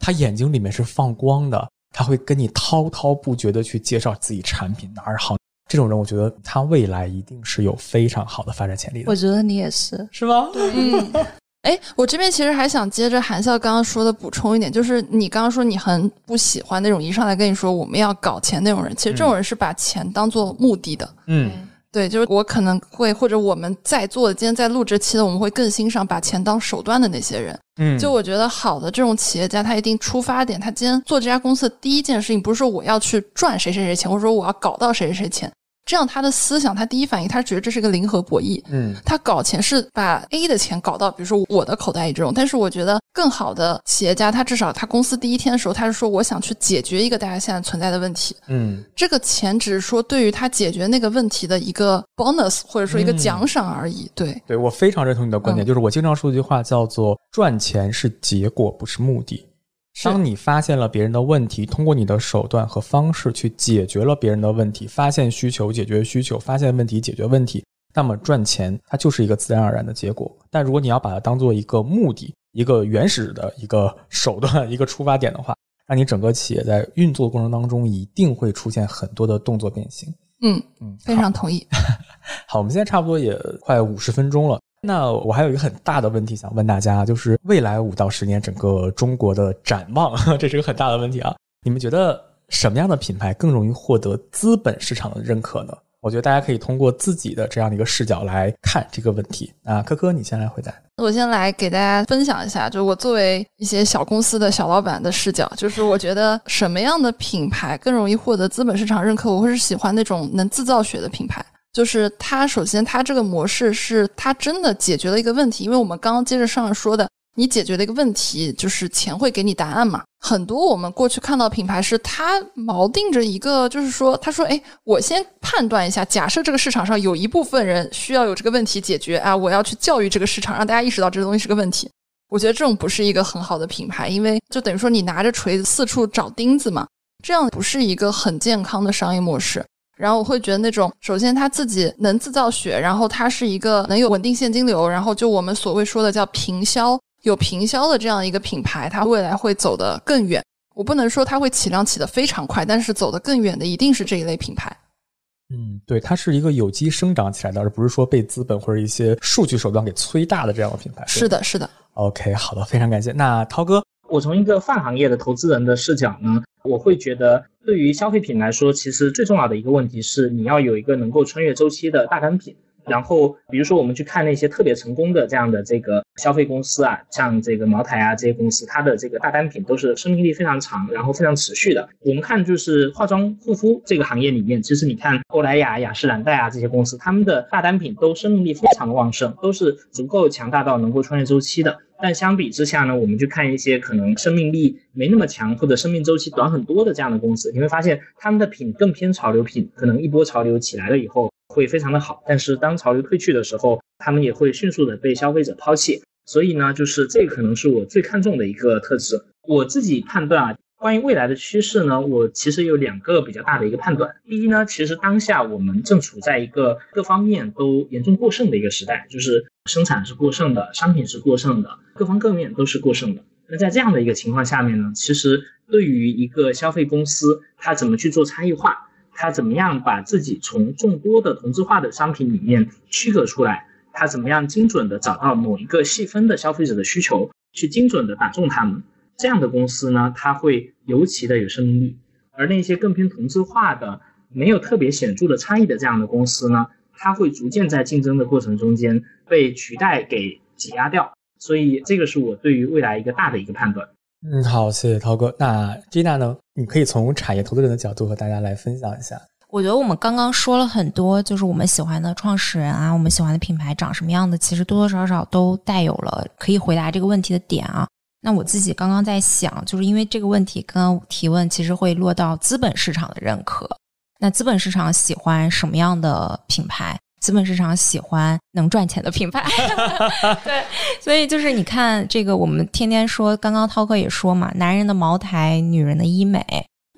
他眼睛里面是放光的。他会跟你滔滔不绝的去介绍自己产品哪儿好，这种人我觉得他未来一定是有非常好的发展潜力的。我觉得你也是，是吗？嗯，哎，我这边其实还想接着韩笑刚刚说的补充一点，就是你刚刚说你很不喜欢那种一上来跟你说我们要搞钱那种人，其实这种人是把钱当做目的的。嗯。对，就是我可能会，或者我们在座的今天在录制期的，我们会更欣赏把钱当手段的那些人。嗯，就我觉得好的这种企业家，他一定出发点，他今天做这家公司的第一件事情，不是说我要去赚谁谁谁钱，或者说我要搞到谁谁谁钱。这样他的思想，他第一反应，他觉得这是个零和博弈。嗯，他搞钱是把 A 的钱搞到，比如说我的口袋里这种。但是我觉得更好的企业家，他至少他公司第一天的时候，他是说我想去解决一个大家现在存在的问题。嗯，这个钱只是说对于他解决那个问题的一个 bonus，或者说一个奖赏而已。对，对我非常认同你的观点，就是我经常说一句话叫做赚钱是结果，不是目的。当你发现了别人的问题，通过你的手段和方式去解决了别人的问题，发现需求，解决需求，发现问题，解决问题，那么赚钱它就是一个自然而然的结果。但如果你要把它当做一个目的，一个原始的一个手段，一个出发点的话，那你整个企业在运作过程当中一定会出现很多的动作变形。嗯嗯，非常同意。好，我们现在差不多也快五十分钟了。那我还有一个很大的问题想问大家，就是未来五到十年整个中国的展望，这是个很大的问题啊！你们觉得什么样的品牌更容易获得资本市场的认可呢？我觉得大家可以通过自己的这样的一个视角来看这个问题。啊，科科，你先来回答。我先来给大家分享一下，就我作为一些小公司的小老板的视角，就是我觉得什么样的品牌更容易获得资本市场认可？我会是喜欢那种能自造血的品牌。就是它，首先它这个模式是它真的解决了一个问题，因为我们刚刚接着上面说的，你解决了一个问题，就是钱会给你答案嘛。很多我们过去看到品牌是它锚定着一个，就是说，他说，哎，我先判断一下，假设这个市场上有一部分人需要有这个问题解决啊，我要去教育这个市场，让大家意识到这个东西是个问题。我觉得这种不是一个很好的品牌，因为就等于说你拿着锤子四处找钉子嘛，这样不是一个很健康的商业模式。然后我会觉得那种，首先他自己能制造血，然后它是一个能有稳定现金流，然后就我们所谓说的叫平销，有平销的这样一个品牌，它未来会走得更远。我不能说它会起量起得非常快，但是走得更远的一定是这一类品牌。嗯，对，它是一个有机生长起来的，而不是说被资本或者一些数据手段给催大的这样的品牌。是的，是的。OK，好的，非常感谢。那涛哥。我从一个泛行业的投资人的视角呢，我会觉得对于消费品来说，其实最重要的一个问题是你要有一个能够穿越周期的大单品。然后，比如说我们去看那些特别成功的这样的这个消费公司啊，像这个茅台啊这些公司，它的这个大单品都是生命力非常长，然后非常持续的。我们看就是化妆护肤这个行业里面，其实你看欧莱雅、雅诗兰黛啊这些公司，他们的大单品都生命力非常的旺盛，都是足够强大到能够穿越周期的。但相比之下呢，我们去看一些可能生命力没那么强或者生命周期短很多的这样的公司，你会发现他们的品更偏潮流品，可能一波潮流起来了以后。会非常的好，但是当潮流退去的时候，他们也会迅速的被消费者抛弃。所以呢，就是这可能是我最看重的一个特质。我自己判断啊，关于未来的趋势呢，我其实有两个比较大的一个判断。第一呢，其实当下我们正处在一个各方面都严重过剩的一个时代，就是生产是过剩的，商品是过剩的，各方各面都是过剩的。那在这样的一个情况下面呢，其实对于一个消费公司，它怎么去做差异化？它怎么样把自己从众多的同质化的商品里面区隔出来？它怎么样精准的找到某一个细分的消费者的需求，去精准的打中他们？这样的公司呢，它会尤其的有生命力。而那些更偏同质化的、没有特别显著的差异的这样的公司呢，它会逐渐在竞争的过程中间被取代给挤压掉。所以这个是我对于未来一个大的一个判断。嗯，好，谢谢涛哥。那 Gina 呢？你可以从产业投资人的角度和大家来分享一下。我觉得我们刚刚说了很多，就是我们喜欢的创始人啊，我们喜欢的品牌长什么样的，其实多多少少都带有了可以回答这个问题的点啊。那我自己刚刚在想，就是因为这个问题刚刚提问，其实会落到资本市场的认可。那资本市场喜欢什么样的品牌？资本市场喜欢能赚钱的品牌，对，所以就是你看这个，我们天天说，刚刚涛哥也说嘛，男人的茅台，女人的医美，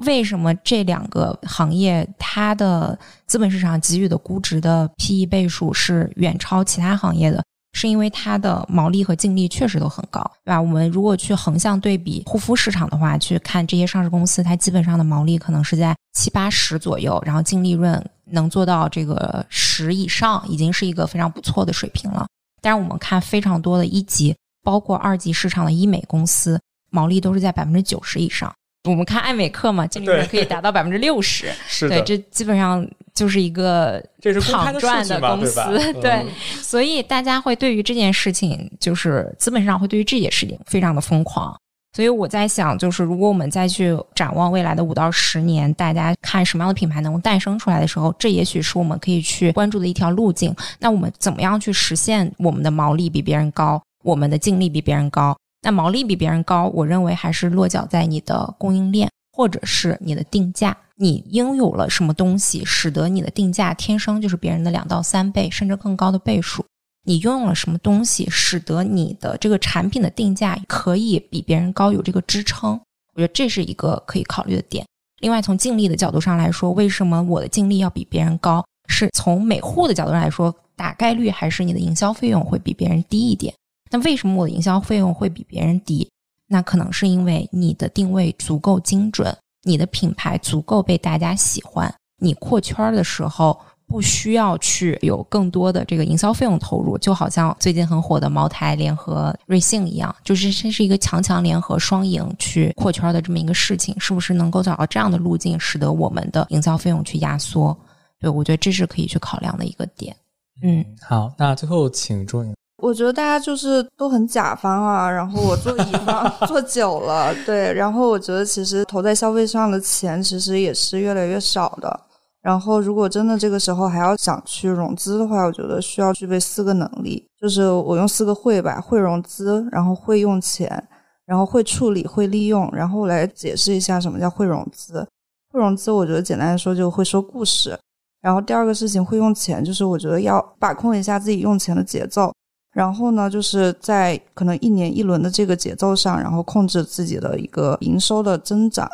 为什么这两个行业它的资本市场给予的估值的 P/E 倍数是远超其他行业的？是因为它的毛利和净利确实都很高，对吧？我们如果去横向对比护肤市场的话，去看这些上市公司，它基本上的毛利可能是在七八十左右，然后净利润能做到这个十以上，已经是一个非常不错的水平了。但是我们看非常多的一级，包括二级市场的医美公司，毛利都是在百分之九十以上。我们看爱美客嘛，净利润可以达到百分之六十，对，这基本上就是一个这是躺赚的公司，对，所以大家会对于这件事情，就是资本市场会对于这件事情非常的疯狂。所以我在想，就是如果我们再去展望未来的五到十年，大家看什么样的品牌能够诞生出来的时候，这也许是我们可以去关注的一条路径。那我们怎么样去实现我们的毛利比别人高，我们的净利比别人高？那毛利比别人高，我认为还是落脚在你的供应链，或者是你的定价。你拥有了什么东西，使得你的定价天生就是别人的两到三倍，甚至更高的倍数？你拥有了什么东西，使得你的这个产品的定价可以比别人高，有这个支撑？我觉得这是一个可以考虑的点。另外，从净利的角度上来说，为什么我的净利要比别人高？是从每户的角度来说，大概率还是你的营销费用会比别人低一点。那为什么我的营销费用会比别人低？那可能是因为你的定位足够精准，你的品牌足够被大家喜欢，你扩圈的时候不需要去有更多的这个营销费用投入，就好像最近很火的茅台联合瑞幸一样，就是这是一个强强联合双赢去扩圈的这么一个事情，是不是能够找到这样的路径，使得我们的营销费用去压缩？对，我觉得这是可以去考量的一个点。嗯，好，那最后请朱颖。我觉得大家就是都很甲方啊，然后我做乙方做久了，对，然后我觉得其实投在消费上的钱其实也是越来越少的。然后如果真的这个时候还要想去融资的话，我觉得需要具备四个能力，就是我用四个会吧：会融资，然后会用钱，然后会处理，会利用。然后来解释一下什么叫会融资。会融资，我觉得简单来说就会说故事。然后第二个事情会用钱，就是我觉得要把控一下自己用钱的节奏。然后呢，就是在可能一年一轮的这个节奏上，然后控制自己的一个营收的增长，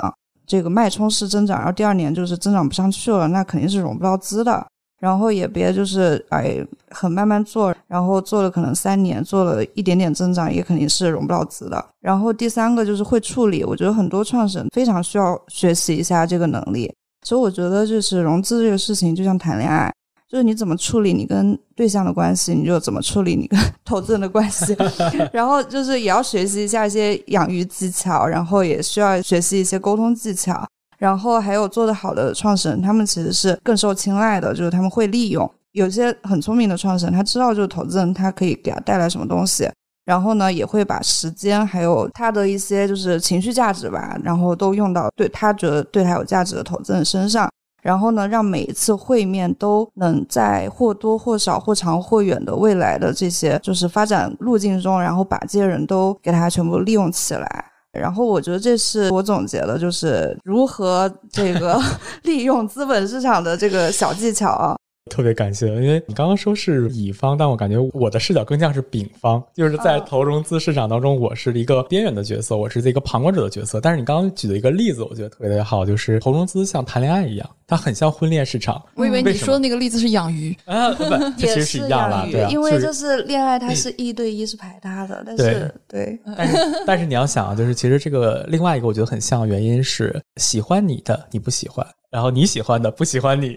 这个脉冲式增长。然后第二年就是增长不上去了，那肯定是融不到资的。然后也别就是哎，很慢慢做，然后做了可能三年，做了一点点增长，也肯定是融不到资的。然后第三个就是会处理，我觉得很多创始人非常需要学习一下这个能力。所以我觉得就是融资这个事情就像谈恋爱。就是你怎么处理你跟对象的关系，你就怎么处理你跟 投资人的关系。然后就是也要学习一下一些养鱼技巧，然后也需要学习一些沟通技巧。然后还有做得好的创始人，他们其实是更受青睐的，就是他们会利用有些很聪明的创始人，他知道就是投资人他可以给他带来什么东西，然后呢也会把时间还有他的一些就是情绪价值吧，然后都用到对他觉得对他有价值的投资人身上，然后呢让每一次会面都能在或多或少或长或远的未来的这些就是发展路径中，然后把这些人都给他全部利用起来。然后我觉得这是我总结的，就是如何这个 利用资本市场的这个小技巧啊。特别感谢，因为你刚刚说是乙方，但我感觉我的视角更像是丙方，就是在投融资市场当中，我是一个边缘的角色，我是一个旁观者的角色。但是你刚刚举的一个例子，我觉得特别的好，就是投融资像谈恋爱一样，它很像婚恋市场。我以为你说的那个例子是养鱼啊，不，这其实是一样的，对，因为就是恋爱它是一对一是排他的，但是对，但是但是你要想，就是其实这个另外一个我觉得很像，原因是喜欢你的你不喜欢，然后你喜欢的不喜欢你。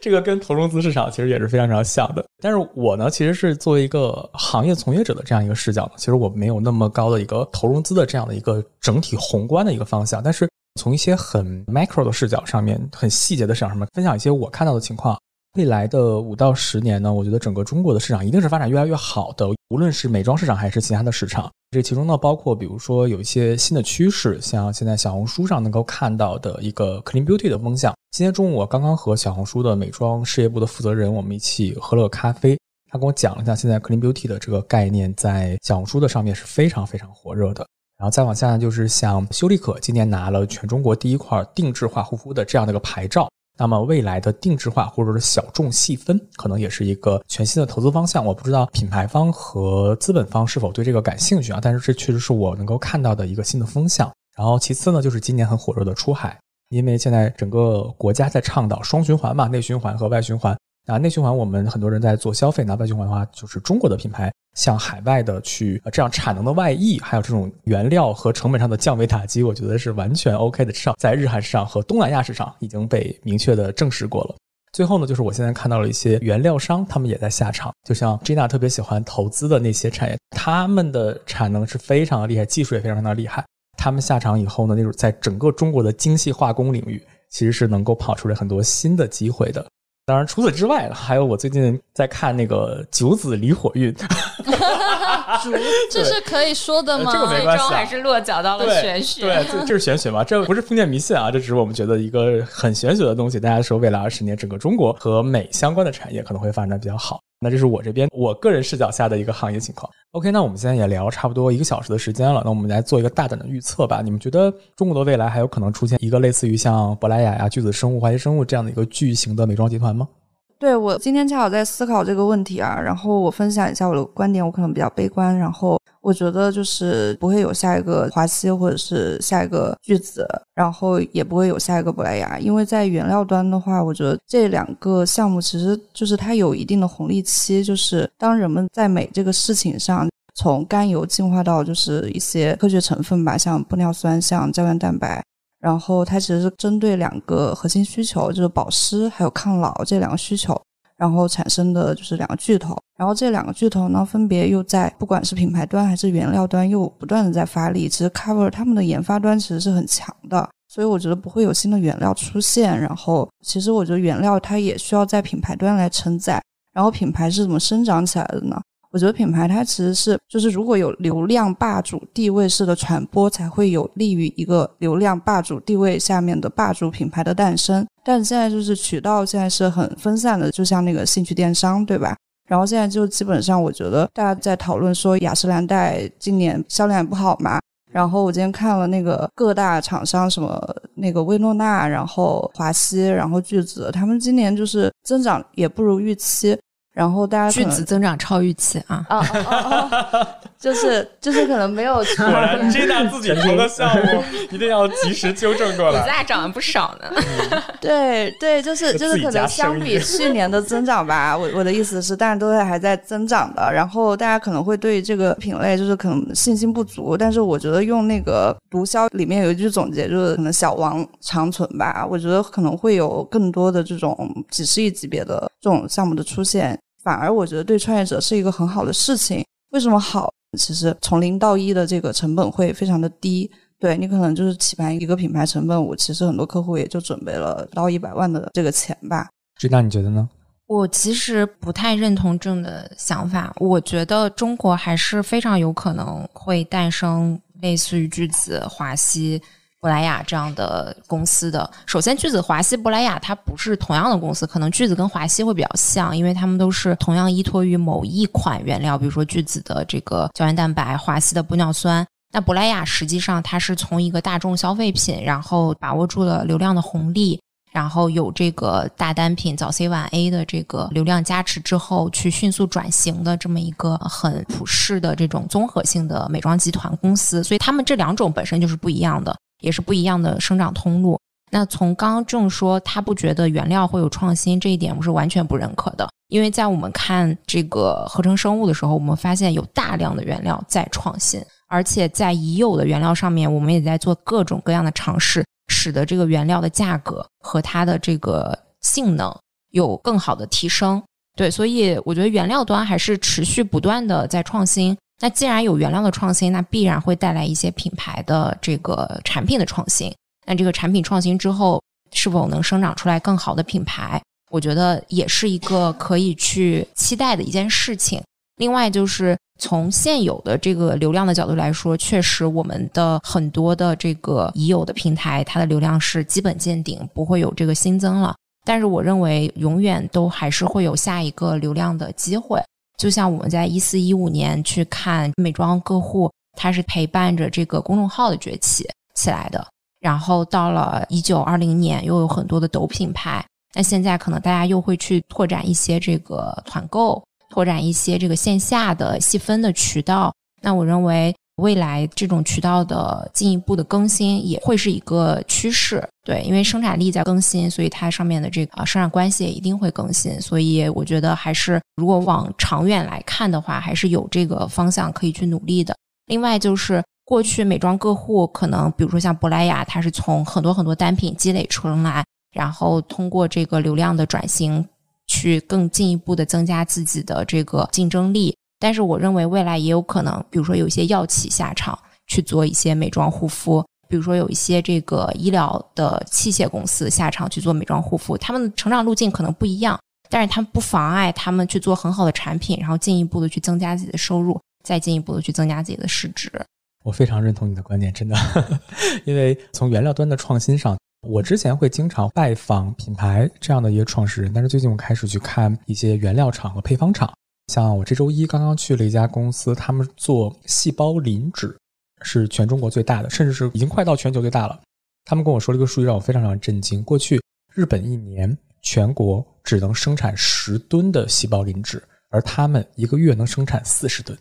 这个跟投融资市场其实也是非常非常像的，但是我呢，其实是作为一个行业从业者的这样一个视角，其实我没有那么高的一个投融资的这样的一个整体宏观的一个方向，但是从一些很 macro 的视角上面，很细节的市场上面分享一些我看到的情况。未来的五到十年呢，我觉得整个中国的市场一定是发展越来越好的，无论是美妆市场还是其他的市场。这其中呢，包括比如说有一些新的趋势，像现在小红书上能够看到的一个 clean beauty 的风向。今天中午我刚刚和小红书的美妆事业部的负责人，我们一起喝了咖啡，他跟我讲了一下现在 clean beauty 的这个概念在小红书的上面是非常非常火热的。然后再往下呢，就是像修丽可今年拿了全中国第一块定制化护肤的这样的一个牌照。那么未来的定制化或者是小众细分，可能也是一个全新的投资方向。我不知道品牌方和资本方是否对这个感兴趣啊？但是这确实是我能够看到的一个新的风向。然后其次呢，就是今年很火热的出海，因为现在整个国家在倡导双循环嘛，内循环和外循环。啊，内循环我们很多人在做消费，那外循环的话，就是中国的品牌向海外的去这样产能的外溢，还有这种原料和成本上的降维打击，我觉得是完全 OK 的。至少在日韩市场和东南亚市场已经被明确的证实过了。最后呢，就是我现在看到了一些原料商，他们也在下场，就像 Gina 特别喜欢投资的那些产业，他们的产能是非常的厉害，技术也非常的厉害。他们下场以后呢，那种在整个中国的精细化工领域，其实是能够跑出来很多新的机会的。当然，除此之外，还有我最近在看那个九子离火运，这是可以说的吗？这个没关系，还是落脚到了玄学。对，这这是玄学嘛？这不是封建迷信啊，这只是我们觉得一个很玄学的东西。大家说，未来二十年，整个中国和美相关的产业可能会发展比较好。那这是我这边我个人视角下的一个行业情况。OK，那我们现在也聊差不多一个小时的时间了，那我们来做一个大胆的预测吧。你们觉得中国的未来还有可能出现一个类似于像珀莱雅呀、巨子生物、华熙生物这样的一个巨型的美妆集团吗？对我今天恰好在思考这个问题啊，然后我分享一下我的观点，我可能比较悲观，然后我觉得就是不会有下一个华熙或者是下一个巨子，然后也不会有下一个珀莱雅，因为在原料端的话，我觉得这两个项目其实就是它有一定的红利期，就是当人们在美这个事情上，从甘油进化到就是一些科学成分吧，像玻尿酸、像胶原蛋白。然后它其实是针对两个核心需求，就是保湿还有抗老这两个需求，然后产生的就是两个巨头。然后这两个巨头呢，分别又在不管是品牌端还是原料端，又不断的在发力。其实 Cover 他们的研发端其实是很强的，所以我觉得不会有新的原料出现。然后其实我觉得原料它也需要在品牌端来承载。然后品牌是怎么生长起来的呢？我觉得品牌它其实是，就是如果有流量霸主地位式的传播，才会有利于一个流量霸主地位下面的霸主品牌的诞生。但是现在就是渠道现在是很分散的，就像那个兴趣电商，对吧？然后现在就基本上，我觉得大家在讨论说雅诗兰黛今年销量也不好嘛。然后我今天看了那个各大厂商，什么那个薇诺娜，然后华熙，然后巨子，他们今年就是增长也不如预期。然后大家巨子增长超预期啊！啊啊 就是就是可能没有 果然 Gina 自己投的项目一定要及时纠正过来。咱俩涨了不少呢。对对，就是就是可能相比去年的增长吧，我我的意思是，大家都还在增长的，然后大家可能会对这个品类就是可能信心不足，但是我觉得用那个毒枭里面有一句总结，就是可能小王长存吧，我觉得可能会有更多的这种几十亿级别的这种项目的出现，反而我觉得对创业者是一个很好的事情。为什么好？其实从零到一的这个成本会非常的低。对你可能就是起盘一个品牌成本，我其实很多客户也就准备了到一百万的这个钱吧。Gina 你觉得呢？我其实不太认同这样的想法，我觉得中国还是非常有可能会诞生类似于巨子、华西、珀莱雅这样的公司的。首先，巨子、华西、珀莱雅它不是同样的公司，可能巨子跟华西会比较像，因为他们都是同样依托于某一款原料，比如说巨子的这个胶原蛋白，华西的玻尿酸。那珀莱雅实际上它是从一个大众消费品，然后把握住了流量的红利，然后有这个大单品早 C 晚 A 的这个流量加持之后，去迅速转型的这么一个很普世的这种综合性的美妆集团公司，所以他们这两种本身就是不一样的，也是不一样的生长通路。那从刚刚正说他不觉得原料会有创新这一点，我是完全不认可的，因为在我们看这个合成生物的时候，我们发现有大量的原料在创新。而且在已有的原料上面，我们也在做各种各样的尝试，使得这个原料的价格和它的这个性能有更好的提升。对，所以我觉得原料端还是持续不断的在创新。那既然有原料的创新，那必然会带来一些品牌的这个产品的创新。那这个产品创新之后，是否能生长出来更好的品牌？我觉得也是一个可以去期待的一件事情。另外就是从现有的这个流量的角度来说，确实我们的很多的这个已有的平台，它的流量是基本见顶，不会有这个新增了。但是我认为永远都还是会有下一个流量的机会。就像我们在一四一五年去看美妆个户，它是陪伴着这个公众号的崛起起来的。然后到了一九二零年，又有很多的抖品牌。那现在可能大家又会去拓展一些这个团购。拓展一些这个线下的细分的渠道，那我认为未来这种渠道的进一步的更新也会是一个趋势。对，因为生产力在更新，所以它上面的这个生产关系也一定会更新。所以我觉得还是如果往长远来看的话，还是有这个方向可以去努力的。另外就是过去美妆个户可能比如说像珀莱雅，它是从很多很多单品积累出来，然后通过这个流量的转型。去更进一步的增加自己的这个竞争力，但是我认为未来也有可能，比如说有一些药企下场去做一些美妆护肤，比如说有一些这个医疗的器械公司下场去做美妆护肤，他们的成长路径可能不一样，但是他们不妨碍他们去做很好的产品，然后进一步的去增加自己的收入，再进一步的去增加自己的市值。我非常认同你的观点，真的，因为从原料端的创新上。我之前会经常拜访品牌这样的一个创始人，但是最近我开始去看一些原料厂和配方厂。像我这周一刚刚去了一家公司，他们做细胞磷脂，是全中国最大的，甚至是已经快到全球最大了。他们跟我说了一个数据，让我非常非常震惊。过去日本一年全国只能生产十吨的细胞磷脂，而他们一个月能生产四十吨。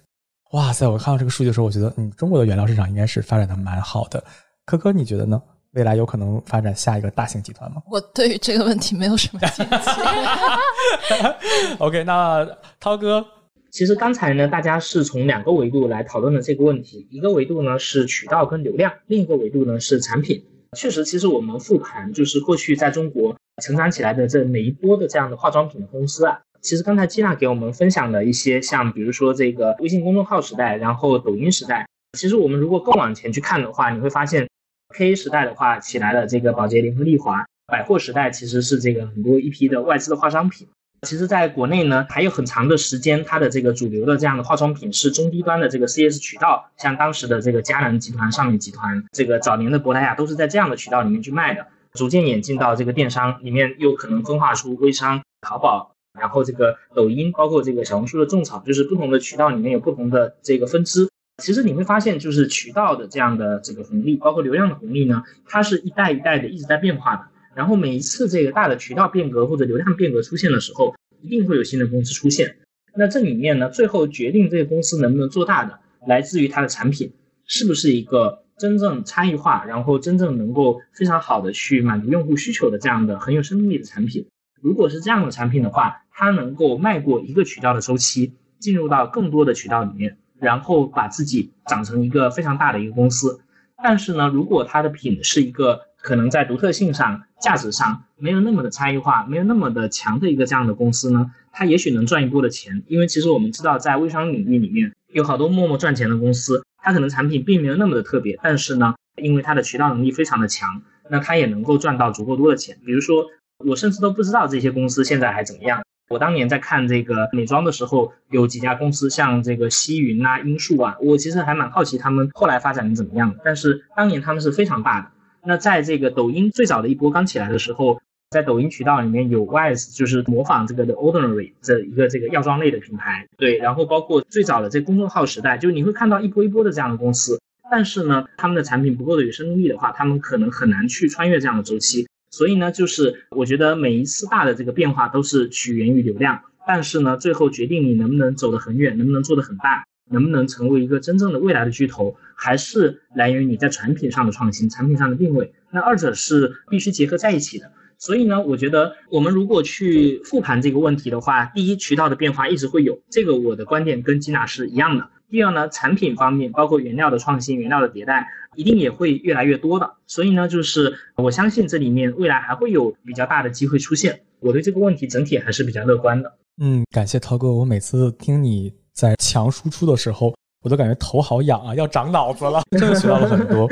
哇塞！我看到这个数据的时候，我觉得嗯，中国的原料市场应该是发展的蛮好的。科科，你觉得呢？未来有可能发展下一个大型集团吗？我对于这个问题没有什么见解。OK，那涛哥，其实刚才呢，大家是从两个维度来讨论的这个问题，一个维度呢是渠道跟流量，另一个维度呢是产品。确实，其实我们复盘就是过去在中国成长起来的这每一波的这样的化妆品的公司啊，其实刚才季娜给我们分享了一些，像比如说这个微信公众号时代，然后抖音时代。其实我们如果更往前去看的话，你会发现。K 时代的话，起来了这个宝洁、联合利华；百货时代其实是这个很多一批的外资的化妆品。其实，在国内呢，还有很长的时间，它的这个主流的这样的化妆品是中低端的这个 CS 渠道，像当时的这个佳能集团、尚美集团，这个早年的珀莱雅都是在这样的渠道里面去卖的。逐渐演进到这个电商里面，又可能分化出微商、淘宝，然后这个抖音，包括这个小红书的种草，就是不同的渠道里面有不同的这个分支。其实你会发现，就是渠道的这样的这个红利，包括流量的红利呢，它是一代一代的一直在变化的。然后每一次这个大的渠道变革或者流量变革出现的时候，一定会有新的公司出现。那这里面呢，最后决定这个公司能不能做大的，来自于它的产品是不是一个真正差异化，然后真正能够非常好的去满足用户需求的这样的很有生命力的产品。如果是这样的产品的话，它能够迈过一个渠道的周期，进入到更多的渠道里面，然后把自己长成一个非常大的一个公司。但是呢，如果它的品是一个可能在独特性上、价值上没有那么的差异化、没有那么的强的一个这样的公司呢，它也许能赚一波的钱。因为其实我们知道，在微商领域里面有好多默默赚钱的公司，它可能产品并没有那么的特别，但是呢，因为它的渠道能力非常的强，那它也能够赚到足够多的钱。比如说，我甚至都不知道这些公司现在还怎么样。我当年在看这个美妆的时候，有几家公司，像这个西云啊、英树啊，我其实还蛮好奇他们后来发展的怎么样。但是当年他们是非常大的。那在这个抖音最早的一波刚起来的时候，在抖音渠道里面有 Wise，就是模仿这个 Ordinary 这一个这个药妆类的品牌，对。然后包括最早的这公众号时代，就你会看到一波一波的这样的公司。但是呢，他们的产品不够的有生命力的话，他们可能很难去穿越这样的周期。所以呢，就是我觉得每一次大的这个变化都是取源于流量，但是呢，最后决定你能不能走得很远，能不能做得很大，能不能成为一个真正的未来的巨头，还是来源于你在产品上的创新、产品上的定位。那二者是必须结合在一起的。所以呢，我觉得我们如果去复盘这个问题的话，第一，渠道的变化一直会有，这个我的观点跟吉娜是一样的。第二呢，产品方面，包括原料的创新、原料的迭代。一定也会越来越多的，所以呢，就是我相信这里面未来还会有比较大的机会出现。我对这个问题整体还是比较乐观的。嗯，感谢涛哥，我每次听你在强输出的时候，我都感觉头好痒啊，要长脑子了，真 的学到了很多。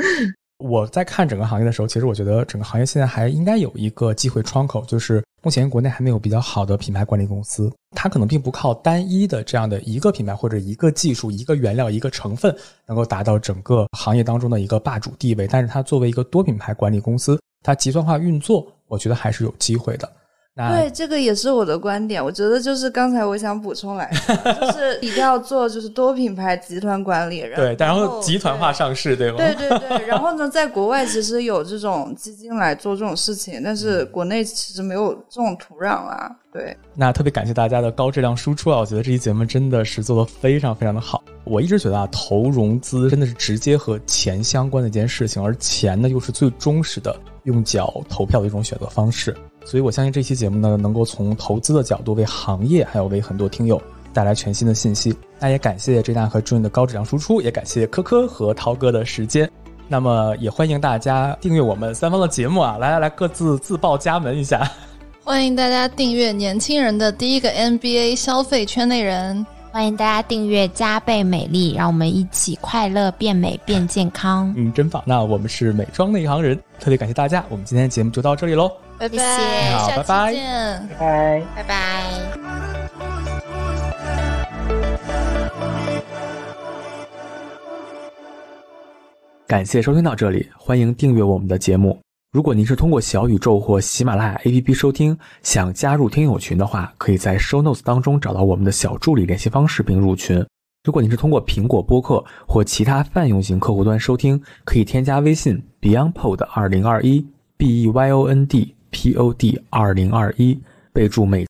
我在看整个行业的时候，其实我觉得整个行业现在还应该有一个机会窗口，就是目前国内还没有比较好的品牌管理公司，它可能并不靠单一的这样的一个品牌或者一个技术、一个原料、一个成分能够达到整个行业当中的一个霸主地位，但是它作为一个多品牌管理公司，它集团化运作，我觉得还是有机会的。对，这个也是我的观点。我觉得就是刚才我想补充来，就 是一定要做就是多品牌集团管理，对，然后集团化上市，对吗？对对对。然后呢，在国外其实有这种基金来做这种事情，但是国内其实没有这种土壤啊。对。那特别感谢大家的高质量输出啊！我觉得这期节目真的是做的非常非常的好。我一直觉得啊，投融资真的是直接和钱相关的一件事情，而钱呢又是最忠实的用脚投票的一种选择方式。所以，我相信这期节目呢，能够从投资的角度为行业，还有为很多听友带来全新的信息。那也感谢 J 大和 June 的高质量输出，也感谢科科和涛哥的时间。那么，也欢迎大家订阅我们三方的节目啊！来来来，各自自报家门一下。欢迎大家订阅年轻人的第一个 NBA 消费圈内人。欢迎大家订阅加倍美丽，让我们一起快乐变美变健康。嗯，真棒！那我们是美妆内行人，特别感谢大家。我们今天的节目就到这里喽。拜拜，好，拜拜，见，拜拜，拜拜。感谢收听到这里，欢迎订阅我们的节目。如果您是通过小宇宙或喜马拉雅 APP 收听，想加入听友群的话，可以在 Show Notes 当中找到我们的小助理联系方式并入群。如果您是通过苹果播客或其他泛用型客户端收听，可以添加微信 BeyondPod 二零二一 B E Y O N D。Pod 二零二一，备注美。